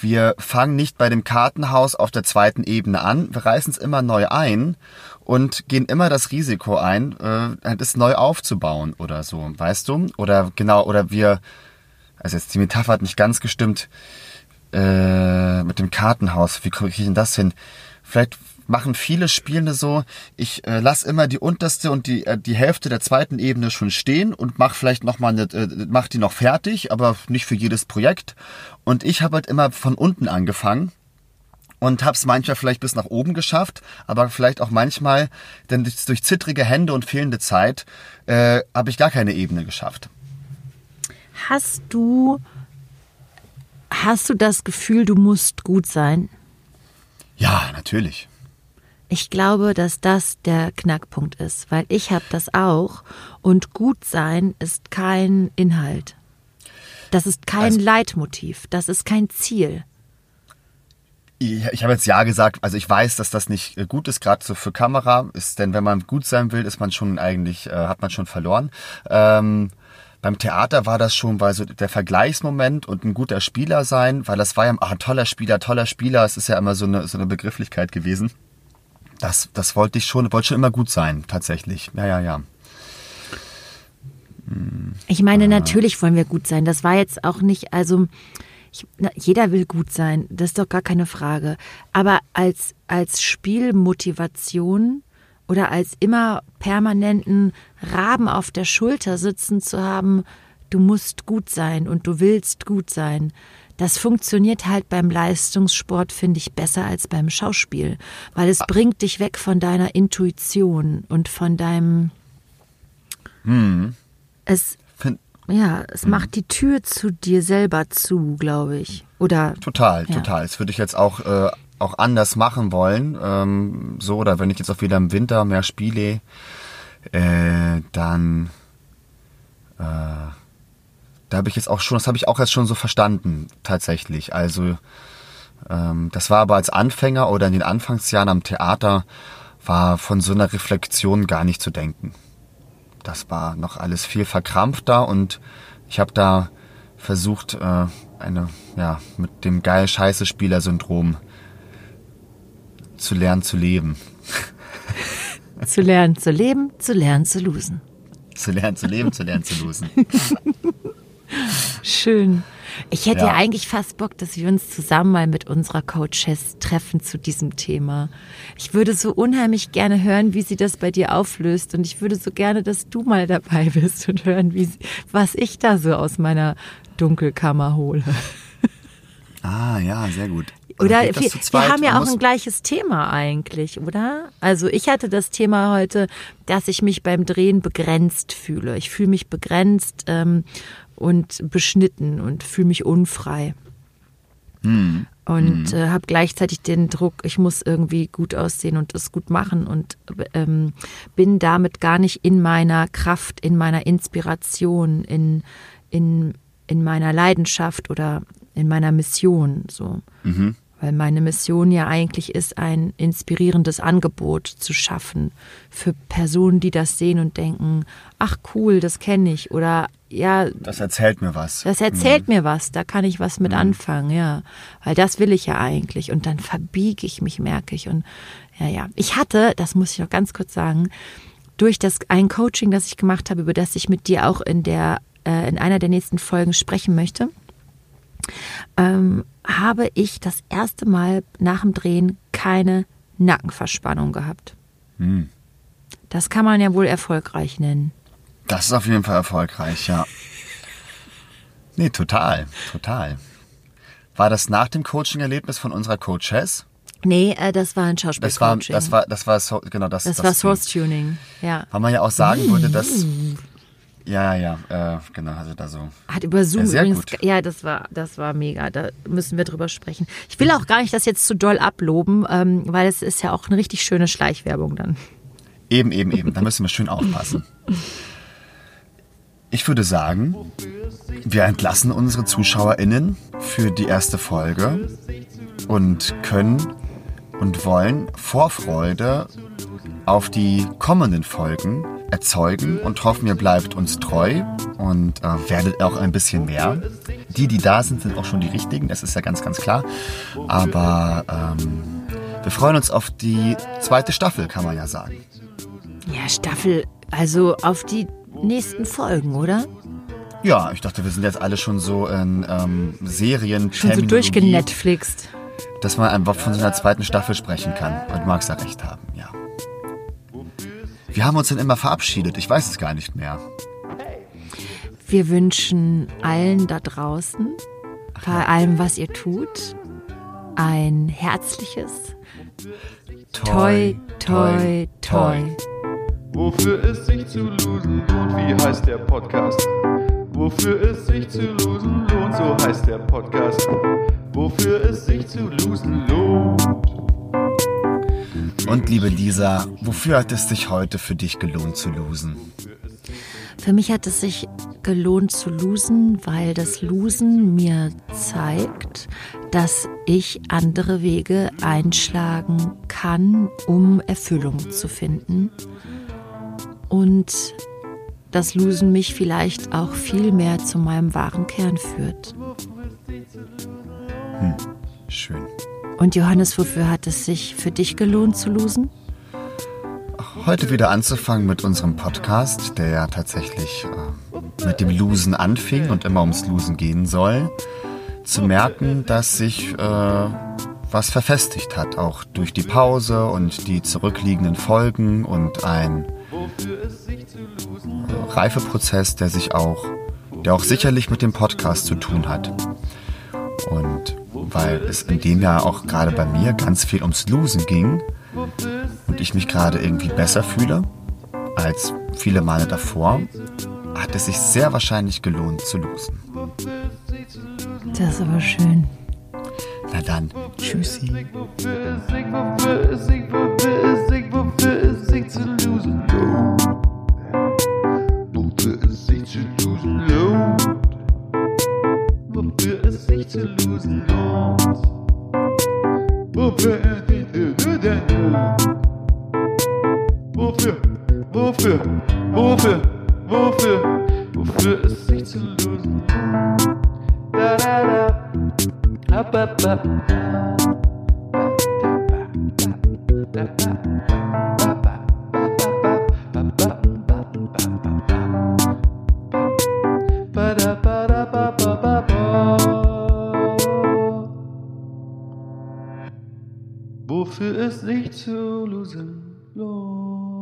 wir fangen nicht bei dem Kartenhaus auf der zweiten Ebene an, wir reißen es immer neu ein und gehen immer das Risiko ein, äh, es neu aufzubauen oder so, weißt du? Oder genau, oder wir, also jetzt die Metapher hat nicht ganz gestimmt, äh, mit dem Kartenhaus, wie kriege ich denn das hin? Vielleicht machen viele Spielende so, ich äh, lass immer die unterste und die, äh, die Hälfte der zweiten Ebene schon stehen und mach vielleicht noch mal eine, äh, mach die noch fertig, aber nicht für jedes Projekt. Und ich habe halt immer von unten angefangen und hab's manchmal vielleicht bis nach oben geschafft, aber vielleicht auch manchmal, denn durch, durch zittrige Hände und fehlende Zeit, äh, habe ich gar keine Ebene geschafft. Hast du, hast du das Gefühl, du musst gut sein? Ja, natürlich. Ich glaube, dass das der Knackpunkt ist, weil ich habe das auch und gut sein ist kein Inhalt. Das ist kein Also- Leitmotiv, das ist kein Ziel. Ich, ich habe jetzt ja gesagt, also ich weiß, dass das nicht äh, gut ist, gerade so für Kamera, ist, denn wenn man gut sein will, ist man schon eigentlich, äh, hat man schon verloren. Ähm, beim Theater war das schon, weil so der Vergleichsmoment und ein guter Spieler sein, weil das war ja, ach, ein toller Spieler, toller Spieler, es ist ja immer so eine, so eine Begrifflichkeit gewesen. Das, das wollte ich schon, wollte schon immer gut sein, tatsächlich. Ja, ja, ja. Ich meine, natürlich wollen wir gut sein. Das war jetzt auch nicht, also ich, na, jeder will gut sein, das ist doch gar keine Frage. Aber als, als Spielmotivation oder als immer permanenten Raben auf der Schulter sitzen zu haben, du musst gut sein und du willst gut sein. Das funktioniert halt beim Leistungssport, finde ich, besser als beim Schauspiel, weil es bringt dich weg von deiner Intuition und von deinem. Es, Find, ja, es macht die Tür zu dir selber zu, glaube ich. Oder Total, Ja. total. Das würde ich jetzt auch, äh, auch anders machen wollen. Ähm, so, oder wenn ich jetzt auch wieder im Winter mehr spiele, äh, dann äh, da habe ich jetzt auch schon, das habe ich auch erst schon so verstanden, tatsächlich. Also ähm, das war aber als Anfänger oder in den Anfangsjahren am Theater war von so einer Reflexion gar nicht zu denken. Das war noch alles viel verkrampfter und ich habe da versucht, äh, eine, ja, mit dem geil scheiße Spieler-Syndrom zu lernen zu leben. zu lernen zu leben, zu lernen zu losen. Zu lernen zu leben, zu lernen zu losen. Schön. Ich hätte ja. Ja. eigentlich fast Bock, dass wir uns zusammen mal mit unserer Coaches treffen zu diesem Thema. Ich würde so unheimlich gerne hören, wie sie das bei dir auflöst. Und ich würde so gerne, dass du mal dabei bist und hören, wie, was ich da so aus meiner Dunkelkammer hole. Ah, ja, sehr gut. Oder geht das wir, wir haben ja auch ein gleiches Thema eigentlich, oder? Also ich hatte das Thema heute, dass ich mich beim Drehen begrenzt fühle. Ich fühle mich begrenzt ähm, und beschnitten und fühle mich unfrei. Hm. Und äh, habe gleichzeitig den Druck, ich muss irgendwie gut aussehen und es gut machen und ähm, bin damit gar nicht in meiner Kraft, in meiner Inspiration, in, in, in meiner Leidenschaft oder in meiner Mission. So. Weil meine Mission ja eigentlich ist, ein inspirierendes Angebot zu schaffen für Personen, die das sehen und denken, ach cool, das kenne ich. Oder ja, Das erzählt mir was. das erzählt mir was, da kann ich was mit anfangen, ja. Weil das will ich ja eigentlich. Und dann verbiege ich mich, merke ich. Und ja, ja. Ich hatte, das muss ich noch ganz kurz sagen, durch das ein Coaching, das ich gemacht habe, über das ich mit dir auch in der äh, in einer der nächsten Folgen sprechen möchte, ähm, habe ich das erste Mal nach dem Drehen keine Nackenverspannung gehabt. Das kann man ja wohl erfolgreich nennen. Das ist auf jeden Fall erfolgreich, ja. Nee, total, total. War das nach dem Coaching-Erlebnis von unserer Coachess? Nee, äh, das war ein Das war, Schauspielcoaching. das war, das war, so, genau, das. Das, das war Source Tuning, ja. Weil man ja auch sagen würde, dass. Ja, ja, äh, genau, also da so. Hat über Zoom Ja, übrigens. gut. Ja, das war, das war mega. Da müssen wir drüber sprechen. Ich will auch gar nicht das jetzt zu doll abloben, ähm, weil es ist ja auch eine richtig schöne Schleichwerbung dann. Eben, eben, eben. Da müssen wir schön aufpassen. Ich würde sagen, wir entlassen unsere ZuschauerInnen für die erste Folge und können und wollen Vorfreude auf die kommenden Folgen erzeugen und hoffen, ihr bleibt uns treu und äh, werdet auch ein bisschen mehr. Die, die da sind, sind auch schon die richtigen, das ist ja ganz, ganz klar. Aber ähm, wir freuen uns auf die zweite Staffel, kann man ja sagen. Ja, Staffel, also auf die nächsten Folgen, oder? Ja, ich dachte, wir sind jetzt alle schon so in ähm, Serien, Schon so durchgenetflixt. dass man einfach von so einer zweiten Staffel sprechen kann. Und magst ja recht haben, Wir haben uns dann immer verabschiedet, ich weiß es gar nicht mehr. Wir wünschen allen da draußen, bei allem, was ihr tut, ein herzliches Toi, toi, toi. Wofür es sich zu losen lohnt, wie heißt der Podcast? Wofür es sich zu losen lohnt, so heißt der Podcast. Wofür es sich zu losen lohnt. Und liebe Lisa, wofür hat es sich heute für dich gelohnt zu losen? Für mich hat es sich gelohnt zu losen, weil das Losen mir zeigt, dass ich andere Wege einschlagen kann, um Erfüllung zu finden. Und das Losen mich vielleicht auch viel mehr zu meinem wahren Kern führt. Schön. Und Johannes, wofür hat es sich für dich gelohnt zu losen? Heute wieder anzufangen mit unserem Podcast, der ja tatsächlich äh, mit dem Losen anfing und immer ums Losen gehen soll, zu merken, dass sich äh, was verfestigt hat, auch durch die Pause und die zurückliegenden Folgen und ein äh, Reifeprozess, der sich auch, der auch sicherlich mit dem Podcast zu tun hat. Und weil es in dem Jahr auch gerade bei mir ganz viel ums Losen ging, und ich mich gerade irgendwie besser fühle als viele Male davor, hat es sich sehr wahrscheinlich gelohnt zu losen. Das ist aber schön. Na dann, tschüssi. Wofür ist sich, wofür ist sich, wofür ist sich, wofür zu losen lohnt? Wofür ist sich zu? Wofür zu losen lohnt? Wofür ist sich zu losen lohnt? Wofür, wofür, wofür, wofür, wofür ist sich zu losen lohnt? Da da da. Up, up, up. Wofür es sich zu losen lohnt.